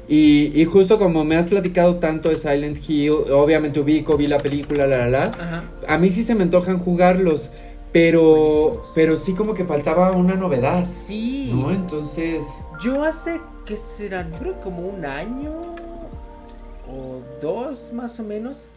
Y, justo como me has platicado tanto de Silent Hill, obviamente ubico, vi la película, la, la, la. A mí sí se me antojan jugarlos, pero, pero sí como que faltaba una novedad. Sí. ¿No? Entonces. Yo hace, ¿qué será? Creo como un año o dos más o menos.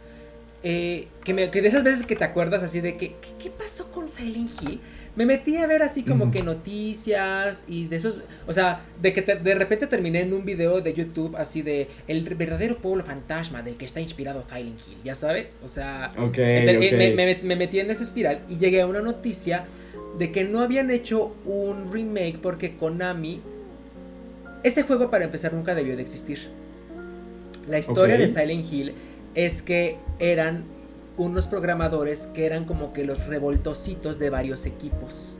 Eh, que, me, que de esas veces que te acuerdas así de que, ¿qué, qué pasó con Silent Hill? Me metí a ver así como que noticias y de esos, o sea, de que de repente terminé en un video de YouTube así de el verdadero pueblo fantasma del que está inspirado Silent Hill, ya sabes, o sea, Me, metí en esa espiral y llegué a una noticia de que no habían hecho un remake porque Konami, ese juego para empezar nunca debió de existir. La historia de Silent Hill es que eran unos programadores que eran como que los revoltositos de varios equipos.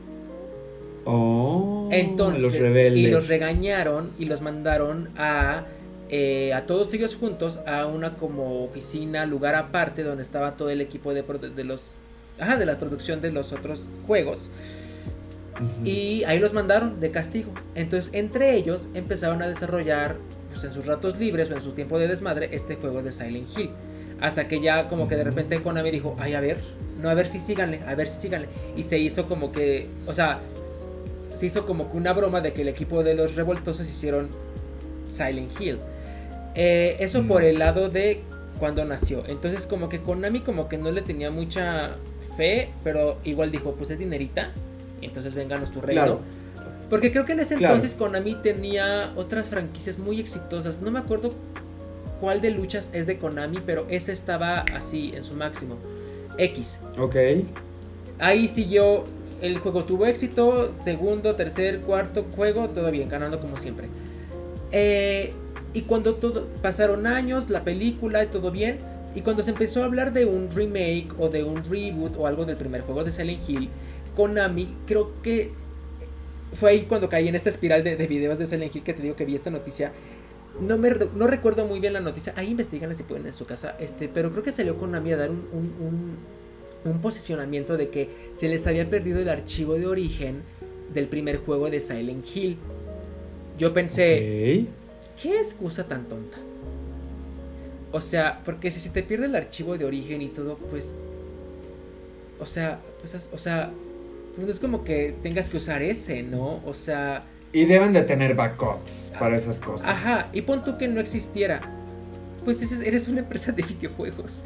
Oh, Entonces, los rebeldes. y los regañaron y los mandaron a eh, a todos ellos juntos a una como oficina, lugar aparte donde estaba todo el equipo de, de los ajá, de la producción de los otros juegos. Y ahí los mandaron de castigo. Entonces, entre ellos empezaron a desarrollar pues, en sus ratos libres o en su tiempo de desmadre este juego de Silent Hill. Hasta que ya como que de repente Konami dijo, ay, a ver, no, a ver si síganle, a ver si síganle. Y se hizo como que, o sea, se hizo como que una broma de que el equipo de los revoltosos hicieron Silent Hill. Eh, eso por el lado de cuando nació. Entonces como que Konami como que no le tenía mucha fe, pero igual dijo, pues es dinerita, entonces vénganos tu reino. Porque creo que en ese entonces Konami tenía otras franquicias muy exitosas. No me acuerdo cuál de luchas es de Konami, pero ese estaba así en su máximo. X. Ok. Ahí siguió el juego tuvo éxito, segundo, tercer, cuarto juego, todo bien, ganando como siempre. Eh, y cuando todo, pasaron años, la película y todo bien, y cuando se empezó a hablar de un remake o de un reboot o algo del primer juego de Silent Hill, Konami creo que fue ahí cuando caí en esta espiral de, videos de Silent Hill que te digo que vi esta noticia. No, me, no recuerdo muy bien la noticia. Ahí investigan si pueden en su casa. Este, pero creo que salió Konami a dar un, un, posicionamiento de que se les había perdido el archivo de origen del primer juego de Silent Hill. Yo pensé, ¿qué excusa tan tonta? O sea, porque si se te pierde el archivo de origen y todo, pues. O sea, pues, o sea, pues no es como que tengas que usar ese, ¿no? O sea. Y deben de tener backups para esas cosas. Ajá, y pon tú que no existiera. Pues eres una empresa de videojuegos.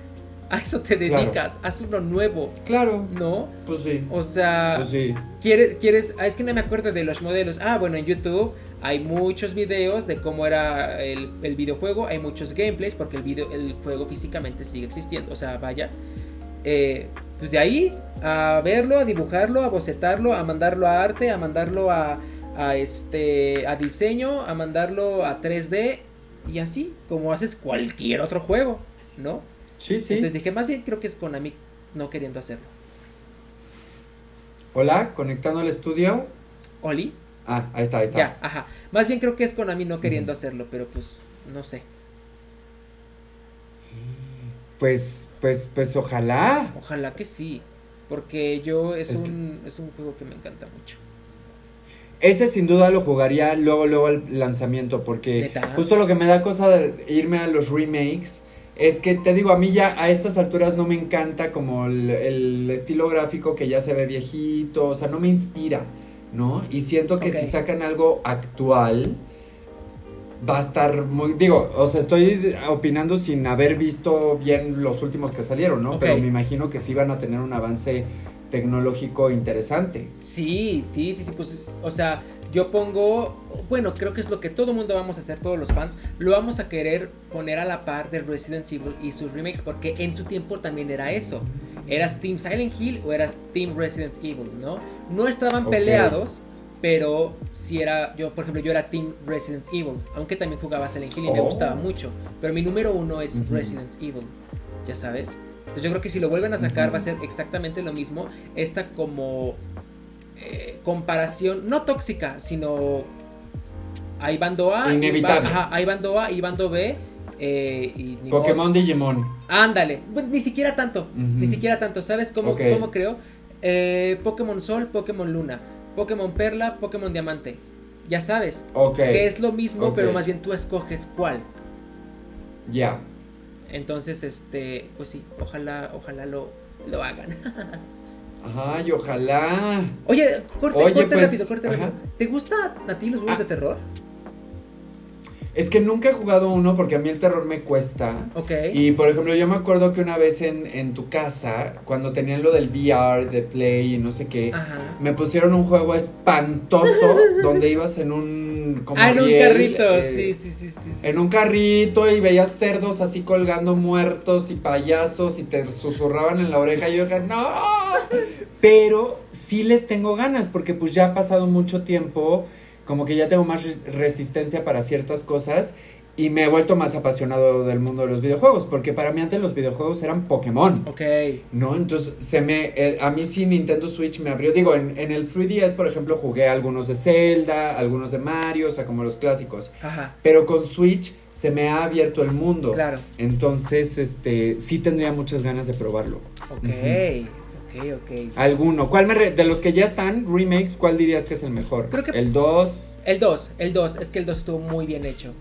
A eso te dedicas, haz uno nuevo. Claro. ¿No? Pues sí. O sea, pues sí. ¿quieres, quieres, ah, es que no me acuerdo de los modelos. Ah, bueno, en YouTube hay muchos videos de cómo era el, videojuego, hay muchos gameplays porque el, video, el juego físicamente sigue existiendo. O sea, vaya. Eh, pues de ahí a verlo, a dibujarlo, a bocetarlo, a mandarlo a arte, a mandarlo a, a este a diseño, a mandarlo a 3D y así como haces cualquier otro juego, ¿no? Sí, sí. Entonces dije, más bien creo que es Konami no queriendo hacerlo. Hola, conectando al estudio. Oli. Ah, ahí está, ahí está. Ya, ajá. Más bien creo que es Konami no queriendo hacerlo, pero pues no sé. Pues, pues, pues ojalá. Ojalá que sí. Porque yo es, un, es un juego que me encanta mucho. Ese sin duda lo jugaría luego, luego al lanzamiento. Porque justo lo que me da cosa de irme a los remakes. Es que te digo, a mí ya a estas alturas no me encanta como el estilo gráfico que ya se ve viejito, o sea, no me inspira. ¿no? Y siento que si sacan algo actual, va a estar muy, digo, o sea, estoy opinando sin haber visto bien los últimos que salieron, ¿no? Pero me imagino que sí van a tener un avance tecnológico interesante. Sí, sí, sí, sí, pues, o sea, yo pongo, bueno, creo que es lo que todo mundo vamos a hacer, todos los fans, lo vamos a querer poner a la par de Resident Evil y sus remakes, porque en su tiempo también era eso. ¿Eras Team Silent Hill o eras Team Resident Evil, no? No estaban peleados, pero si era, yo por ejemplo, yo era Team Resident Evil, aunque también jugaba Silent Hill y me oh. gustaba mucho, pero mi número uno es Resident Evil, ya sabes. Entonces yo creo que si lo vuelven a sacar va a ser exactamente lo mismo, esta como eh, comparación, no tóxica, sino hay bando A, Inevitable. ajá, hay bando A y bando B eh, Pokémon Digimon. Ándale, ni siquiera tanto, ni siquiera tanto. ¿Sabes cómo, cómo creo? Eh, Pokémon Sol, Pokémon Luna, Pokémon Perla, Pokémon Diamante. Ya sabes. Que es lo mismo, pero más bien tú escoges cuál. Ya. Entonces, este, pues sí, ojalá, ojalá lo, lo hagan. Ay, ojalá. Oye, corte, corte pues, rápido, corte rápido. ¿Te gusta a ti los juegos de ah. terror? Es que nunca he jugado uno porque a mí el terror me cuesta. Ok. Y por ejemplo, yo me acuerdo que una vez en, en tu casa, cuando tenían lo del VR, de Play y no sé qué, me pusieron un juego espantoso donde ibas en un. Como ah, en un carrito, eh, sí, sí, sí, sí, En un carrito y veías cerdos así colgando muertos y payasos y te susurraban en la oreja. Y yo dije, ¡no! Pero sí les tengo ganas porque pues ya ha pasado mucho tiempo como que ya tengo más resistencia para ciertas cosas y me he vuelto más apasionado del mundo de los videojuegos, porque para mí antes los videojuegos eran Pokémon. Ok. ¿No? Entonces, se me, eh, a mí sí Nintendo Switch me abrió, digo, en, en, el 3DS, por ejemplo, jugué algunos de Zelda, algunos de Mario, o sea, como los clásicos. Ajá. Pero con Switch se me ha abierto el mundo. Claro. Entonces, este, sí tendría muchas ganas de probarlo. Ok. Ok, ok. ¿Alguno? ¿Cuál me de los que ya están, remakes, cuál dirías que es el mejor? Creo que el 2. El 2, el 2, es que el 2 estuvo muy bien hecho.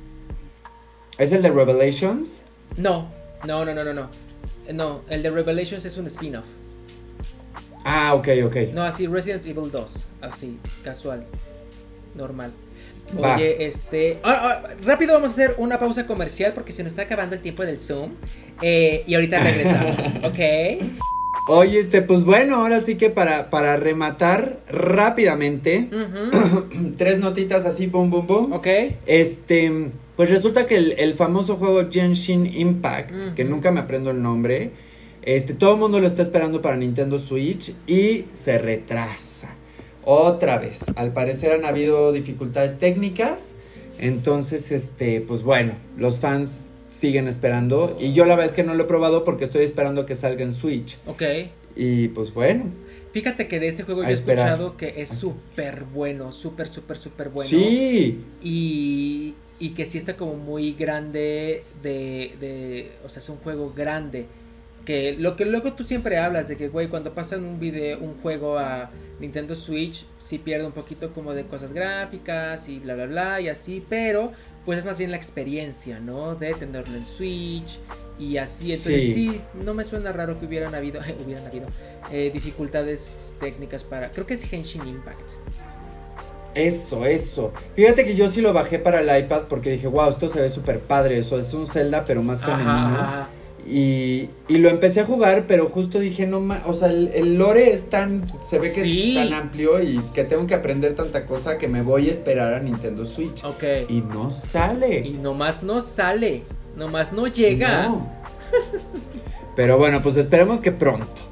¿Es el de Revelations? No, no, no, no, no, no. No, el de Revelations es un spin-off. Ah, ok, ok. No, así Resident Evil 2, así, casual, normal. Oye, este. Ah, ah, rápido vamos a hacer una pausa comercial porque se nos está acabando el tiempo del Zoom. Eh, y ahorita regresamos, ¿ok? Oye, este, pues bueno, ahora sí que para, para rematar rápidamente, tres notitas así, boom, boom, boom. Ok. Este, pues resulta que el, famoso juego Genshin Impact, que nunca me aprendo el nombre, Este, todo el mundo lo está esperando para Nintendo Switch y se retrasa. Otra vez. Al parecer han habido dificultades técnicas. Entonces, este, pues bueno, los fans siguen esperando. Y yo la verdad es que no lo he probado porque estoy esperando que salga en Switch. Ok. Y pues bueno. Fíjate que de ese juego yo he escuchado que es súper bueno, súper, súper, súper bueno. Sí. Y, y que sí está como muy grande de, de, o sea, es un juego grande. Que lo que luego tú siempre hablas de que, güey, cuando pasan un video, un juego a Nintendo Switch, sí pierde un poquito como de cosas gráficas y bla, bla, bla, y así, pero pues es más bien la experiencia, ¿no? De tenerlo en Switch y así. Entonces Sí. sí, no me suena raro que hubieran habido, hubieran habido eh, dificultades técnicas para, creo que es Henshin Impact. Eso, eso. Fíjate que yo sí lo bajé para el iPad porque dije, wow, esto se ve súper padre. Eso es un Zelda, pero más femenino. Ajá. Y, y lo empecé a jugar, pero justo dije, no más, o sea, el, el lore es tan, se ve que Sí. es tan amplio y que tengo que aprender tanta cosa que me voy a esperar a Nintendo Switch. Ok. Y no sale. Y nomás no sale, nomás no llega. No. Pero bueno, pues esperemos que pronto.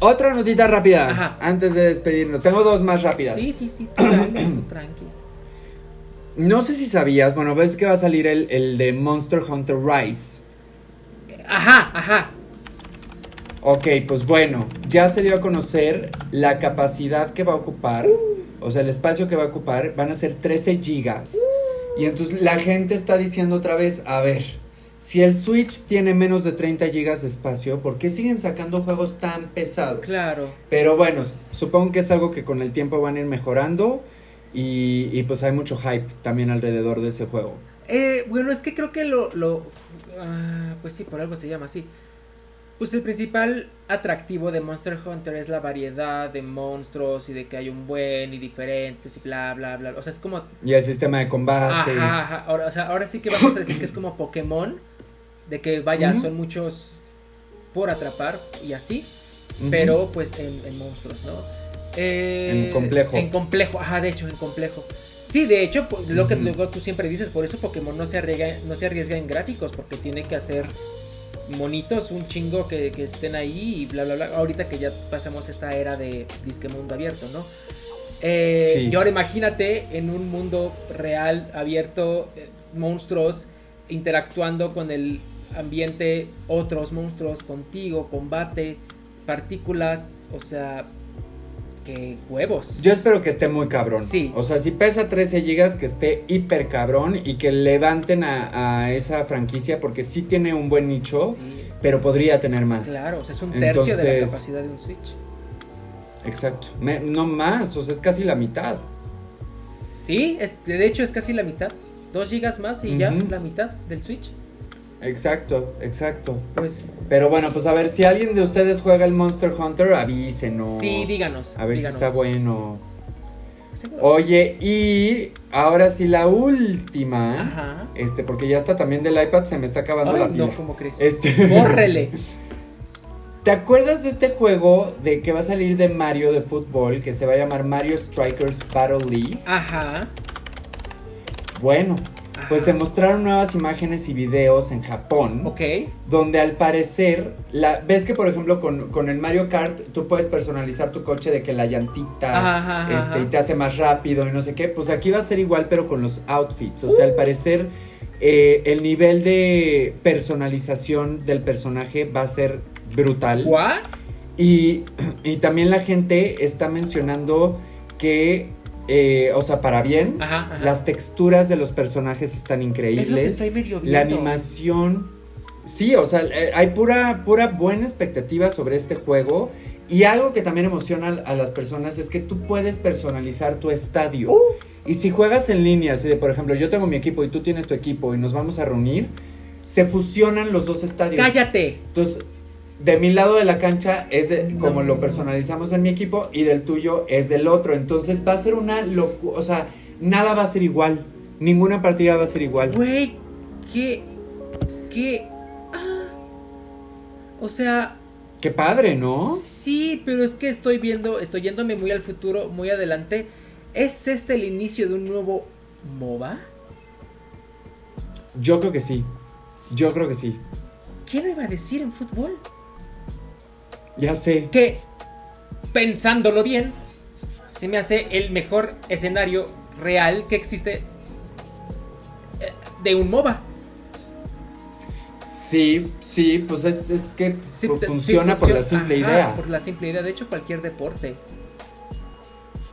Otra notita rápida, Ajá. antes de despedirnos. Tengo dos más rápidas. Sí, sí, sí, tú dale, tú tranqui. No sé si sabías, bueno, ves que va a salir el, el de Monster Hunter Rise. Ajá, ajá. Ok, pues bueno, ya se dio a conocer la capacidad que va a ocupar, o sea, el espacio que va a ocupar, van a ser 13 gigas. Y entonces la gente está diciendo otra vez, a ver, si el Switch tiene menos de 30 gigas de espacio, ¿por qué siguen sacando juegos tan pesados? Claro. Pero bueno, supongo que es algo que con el tiempo van a ir mejorando y, y pues hay mucho hype también alrededor de ese juego. Eh, bueno, es que creo que lo, lo ah, pues sí, por algo se llama así. Pues el principal atractivo de Monster Hunter es la variedad de monstruos y de que hay un buen y diferentes y bla, bla, bla. O sea, es como Y el sistema de combate. Ajá, ajá. Ahora, o sea, ahora sí que vamos a decir que es como Pokémon. De que vaya, son muchos por atrapar y así. Pero pues en, en monstruos, ¿no? Eh, En complejo. En complejo, ajá, de hecho, en complejo. Sí, de hecho, po- lo que luego tú siempre dices, por eso Pokémon no se arriesga, no se arriesga en gráficos, porque tiene que hacer monitos, un chingo que, que estén ahí y bla, bla, bla. Ahorita que ya pasamos esta era de disque mundo abierto, ¿no? Eh, Sí. Y ahora imagínate en un mundo real, abierto, eh, monstruos interactuando con el ambiente, otros monstruos contigo, combate, partículas, o sea, que huevos. Yo espero que esté muy cabrón. Sí. O sea, si pesa 13 gigas, que esté hiper cabrón y que levanten a, a esa franquicia porque sí tiene un buen nicho, Sí, pero podría tener más. claro, o sea, es un tercio de la capacidad de un Switch. Exacto. Me- no más, o sea, es casi la mitad. Sí, es, de hecho es casi la mitad. Dos gigas más y ya la mitad del Switch. Exacto, exacto. Pues Pero bueno, pues a ver, si alguien de ustedes juega el Monster Hunter, avísenos. sí, díganos. A ver díganos. si está bueno. Oye, y ahora sí la última. Ajá. Este, porque ya está también del iPad, se me está acabando Ay, la pila. no, ¿cómo crees? Este- Bórrele. ¿Te acuerdas de este juego de que va a salir de Mario de fútbol que se va a llamar Mario Strikers Battle League? Ajá. Bueno, pues se mostraron nuevas imágenes y videos en Japón. Ok. Donde al parecer, la, ves que por ejemplo con, con el Mario Kart tú puedes personalizar tu coche de que la llantita Ajá, ajá, este, ajá. y te hace más rápido y no sé qué. Pues aquí va a ser igual pero con los outfits. O sea, al parecer eh, el nivel de personalización del personaje va a ser brutal. ¿What? Y, y también la gente está mencionando que, eh, o sea, para bien, Ajá, ajá. las texturas de los personajes están Es increíbles. estoy medio La animación. Sí, o sea, eh, hay pura, pura buena expectativa sobre este juego. Y algo que también emociona a las personas es que tú puedes personalizar tu estadio. Uh. Y si juegas en línea, así de, por ejemplo, yo tengo mi equipo y tú tienes tu equipo y nos vamos a reunir, se fusionan los dos estadios. Cállate. Entonces, de mi lado de la cancha es de, como lo personalizamos en mi equipo y del tuyo es del otro. Entonces va a ser una locura, o sea, nada va a ser igual. Ninguna partida va a ser igual. Güey, qué. qué. ah. O sea, Qué padre, ¿no? sí, pero es que estoy viendo, estoy yéndome muy al futuro, muy adelante. ¿Es este el inicio de un nuevo MOBA? Yo creo que sí. Yo creo que sí. ¿Quién lo iba a decir en fútbol? Ya sé. Que, pensándolo bien, se me hace el mejor escenario real que existe eh, de un MOBA. Sí, sí, pues es, es que Sí, pues, te- sí, funciona por la simple ajá, idea. Por la simple idea, de hecho, cualquier deporte.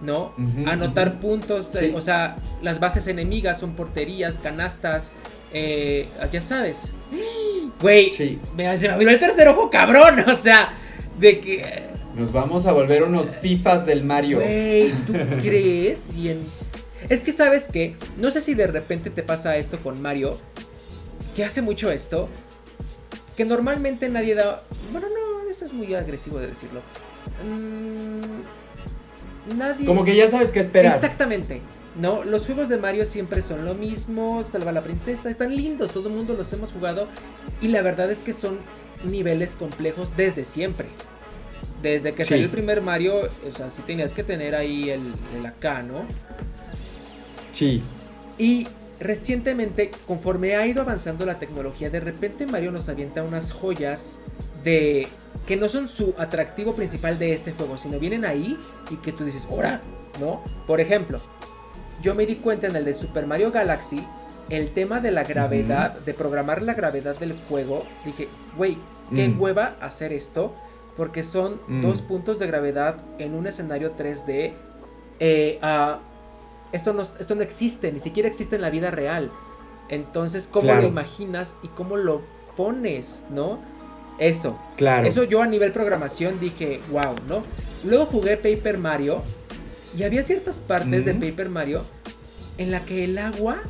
¿No? Anotar puntos, Sí. eh, o sea, las bases enemigas son porterías, canastas, eh, ya sabes. Güey, se me abrió el tercer ojo, cabrón. O sea, de que. Nos vamos a volver unos FIFAs del Mario. Güey, ¿tú crees? Bien. Es que sabes que, no sé si de repente te pasa esto con Mario, que hace mucho esto, que normalmente nadie da... Bueno, no, eso es muy agresivo de decirlo. Mm, nadie... Como que ya sabes qué esperar. Exactamente. No, los juegos de Mario siempre son lo mismo, Salva a la princesa, están lindos, todo el mundo los hemos jugado y la verdad es que son niveles complejos desde siempre. Desde que Sí. salió el primer Mario, o sea, sí tenías que tener ahí el, el acá, ¿no? Sí. Y recientemente, conforme ha ido avanzando la tecnología, de repente Mario nos avienta unas joyas de que no son su atractivo principal de ese juego, sino vienen ahí y que tú dices, ¡hora! ¿No? Por ejemplo, yo me di cuenta en el de Super Mario Galaxy, el tema de la gravedad, de programar la gravedad del juego, dije, güey, qué Mm. hueva hacer esto, porque son Mm. dos puntos de gravedad en un escenario 3D. eh, esto, no, esto no existe, ni siquiera existe en la vida real. Entonces, ¿cómo Claro. lo imaginas y cómo lo pones, no? Eso. Claro. Eso yo a nivel programación dije, wow, ¿no? Luego jugué Paper Mario y había ciertas partes de. Paper Mario en la que el agua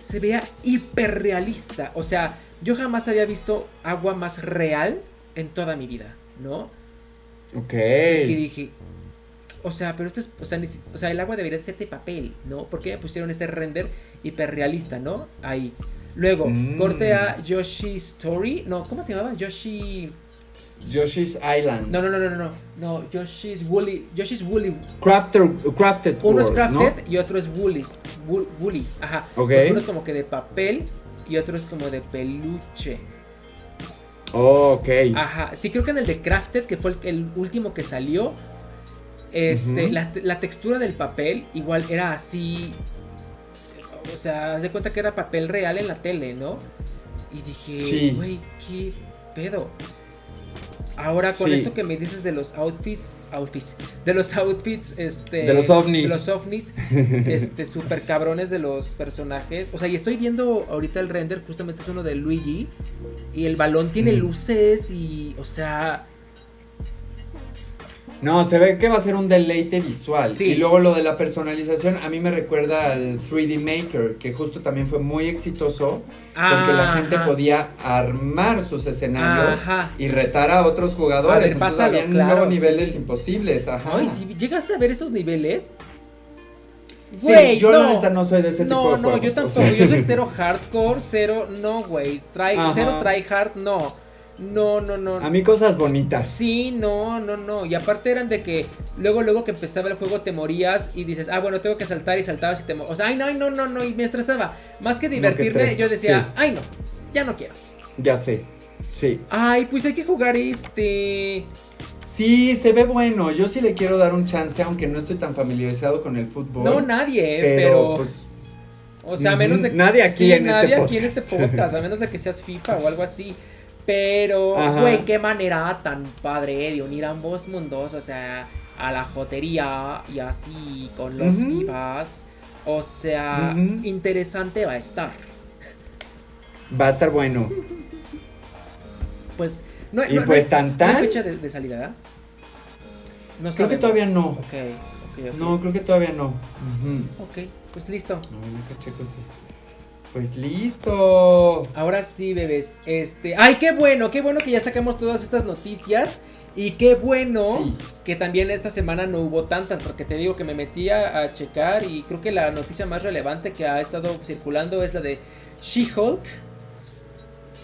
se vea hiperrealista. O sea, yo jamás había visto agua más real en toda mi vida, ¿no? Ok. Y dije, o sea, pero esto es, o sea, ni o sea, el agua debería de ser de papel, ¿no? ¿Por qué me pusieron este render hiperrealista, ¿no? Ahí. Luego, Mm. corte a Yoshi Story, no, ¿cómo se llamaba? Yoshi Yoshi's Island. no, no, no, no, no, no, no, Yoshi's Woolly, Yoshi's Woolly. Crafter, crafted Uno es World, crafted ¿no? y otro es Woolly, Wool- Woolly, ajá. Ok. Porque Uno es como que de papel y otro es como de peluche. Oh, ok. Ajá, sí creo que en el de Crafted, que fue el, el último que salió, este, la, la textura del papel igual era así, o sea, haz de cuenta que era papel real en la tele, ¿no? Y dije, Sí. güey, qué pedo. Ahora con Sí. esto que me dices de los outfits, outfits, de los outfits, este, De los ovnis. de los ovnis, este, super cabrones de los personajes. O sea, y estoy viendo ahorita el render, justamente es uno de Luigi, y el balón tiene Mm. luces y, o sea, No, se ve que va a ser un deleite visual. Sí. Y luego lo de la personalización, a mí me recuerda al 3D Maker, que justo también fue muy exitoso, porque la gente Ajá. podía armar sus escenarios Ajá. y retar a otros jugadores. A ver, Entonces pásalo, habían claro, nuevos niveles sí. imposibles, ajá. Ay, si llegaste a ver esos niveles. Sí, Güey, yo no. la neta no soy de ese no, tipo de no, juegos. yo o tampoco. sea. Yo soy cero hardcore, cero. No, güey. Try, cero tryhard, no. No, no, no. A mí cosas bonitas. Sí, no, no, no. Y aparte eran de que luego, luego que empezaba el juego te morías y dices, ah, bueno, tengo que saltar y saltabas y te mo- O sea, ay, no, ay, no, no, no. Y me estresaba. Más que divertirme, estrés, yo decía, sí. ay, no, ya no quiero. Ya sé. Sí. Ay, pues hay que jugar este. Sí, se ve bueno. Yo sí le quiero dar un chance, aunque no estoy tan familiarizado con el fútbol. No, nadie, pero, pero. pues O sea, a menos de Ujú, nadie aquí en este nadie aquí en podcast. este podcast, a menos de que seas FIFA o algo así. Pero, güey, qué manera tan padre de unir ambos mundos, o sea, a la jotería y así con los Ujú. FIFAs. O sea, interesante va a estar. va a estar bueno. Pues, no, Y no- pues tan, no hay tan. fecha de, de salida, ¿verdad? No Creo que todavía no. Ok, ok, ok. No, creo que todavía no. Ujú. Ok, pues listo. No, checo si- Pues listo. Ahora sí, bebés. Este. ¡Ay, qué bueno! Qué bueno que ya sacamos todas estas noticias. Y qué bueno Sí. que también esta semana no hubo tantas. Porque te digo que me metí a, a checar. Y creo que la noticia más relevante que ha estado circulando es la de She-Hulk.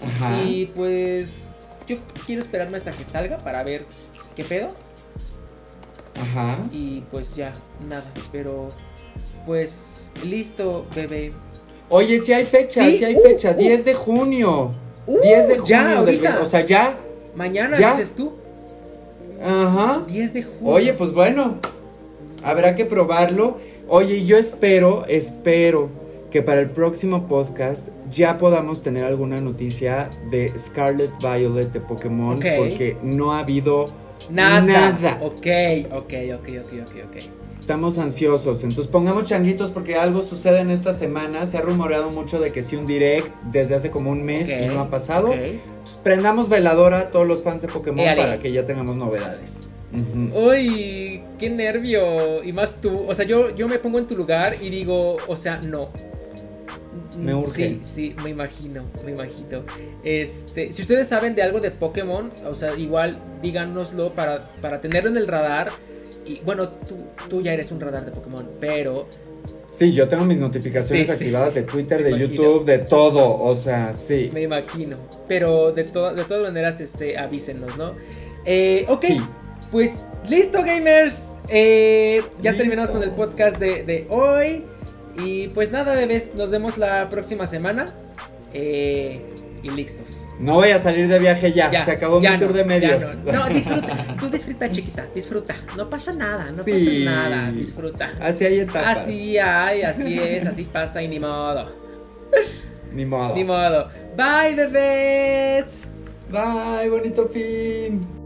Ajá. Y pues. Yo quiero esperarme hasta que salga para ver qué pedo. Ajá. Y pues ya, nada. Pero. Pues. Listo, bebé. Oye, si hay fecha, Sí, si hay uh, fecha, uh. 10 de junio. Uh, 10 de junio. ya, del- ahorita. o sea, ya. Mañana ¿Ya? dices tú. Ajá. 10 de julio. Oye, pues bueno, habrá que probarlo. Oye, yo espero, espero que para el próximo podcast ya podamos tener alguna noticia de Scarlet Violet de Pokémon, Ok. porque no ha habido Nada. nada. Ok, ok, ok, ok, ok, ok. Estamos ansiosos, entonces pongamos changuitos porque algo sucede en esta semana. Se ha rumoreado mucho de que sí un direct desde hace como un mes Ok, y no ha pasado. Pues prendamos veladora a todos los fans de Pokémon para que ya tengamos novedades. Uy, qué nervio. Y más tú. O sea, yo, yo me pongo en tu lugar y digo, o sea, no. Me urge. Sí, sí, me imagino, me imagino. Este, si ustedes saben de algo de Pokémon, o sea, igual díganoslo para, para tenerlo en el radar. Y bueno, tú, tú ya eres un radar de Pokémon, pero Sí, yo tengo mis notificaciones Sí, sí, activadas sí. de Twitter, de imagino. YouTube, de todo. O sea, sí. me imagino. Pero de, to- de todas maneras, este, avísenos, ¿no? Eh, ok, pues listo, gamers. Eh, ya Listo. terminamos con el podcast de, de hoy. Y pues nada, bebés, nos vemos la próxima semana. Eh, y listos. No voy a salir de viaje ya. Ya, Se acabó ya mi tour de medios. No, No, disfruta. Tú disfruta, chiquita. Disfruta. No pasa nada. No Sí. pasa nada. Disfruta. Así hay etapas. Así hay, así es, así pasa y ni modo. Ni modo. Ni modo. Bye, bebés. Bye, bonito fin.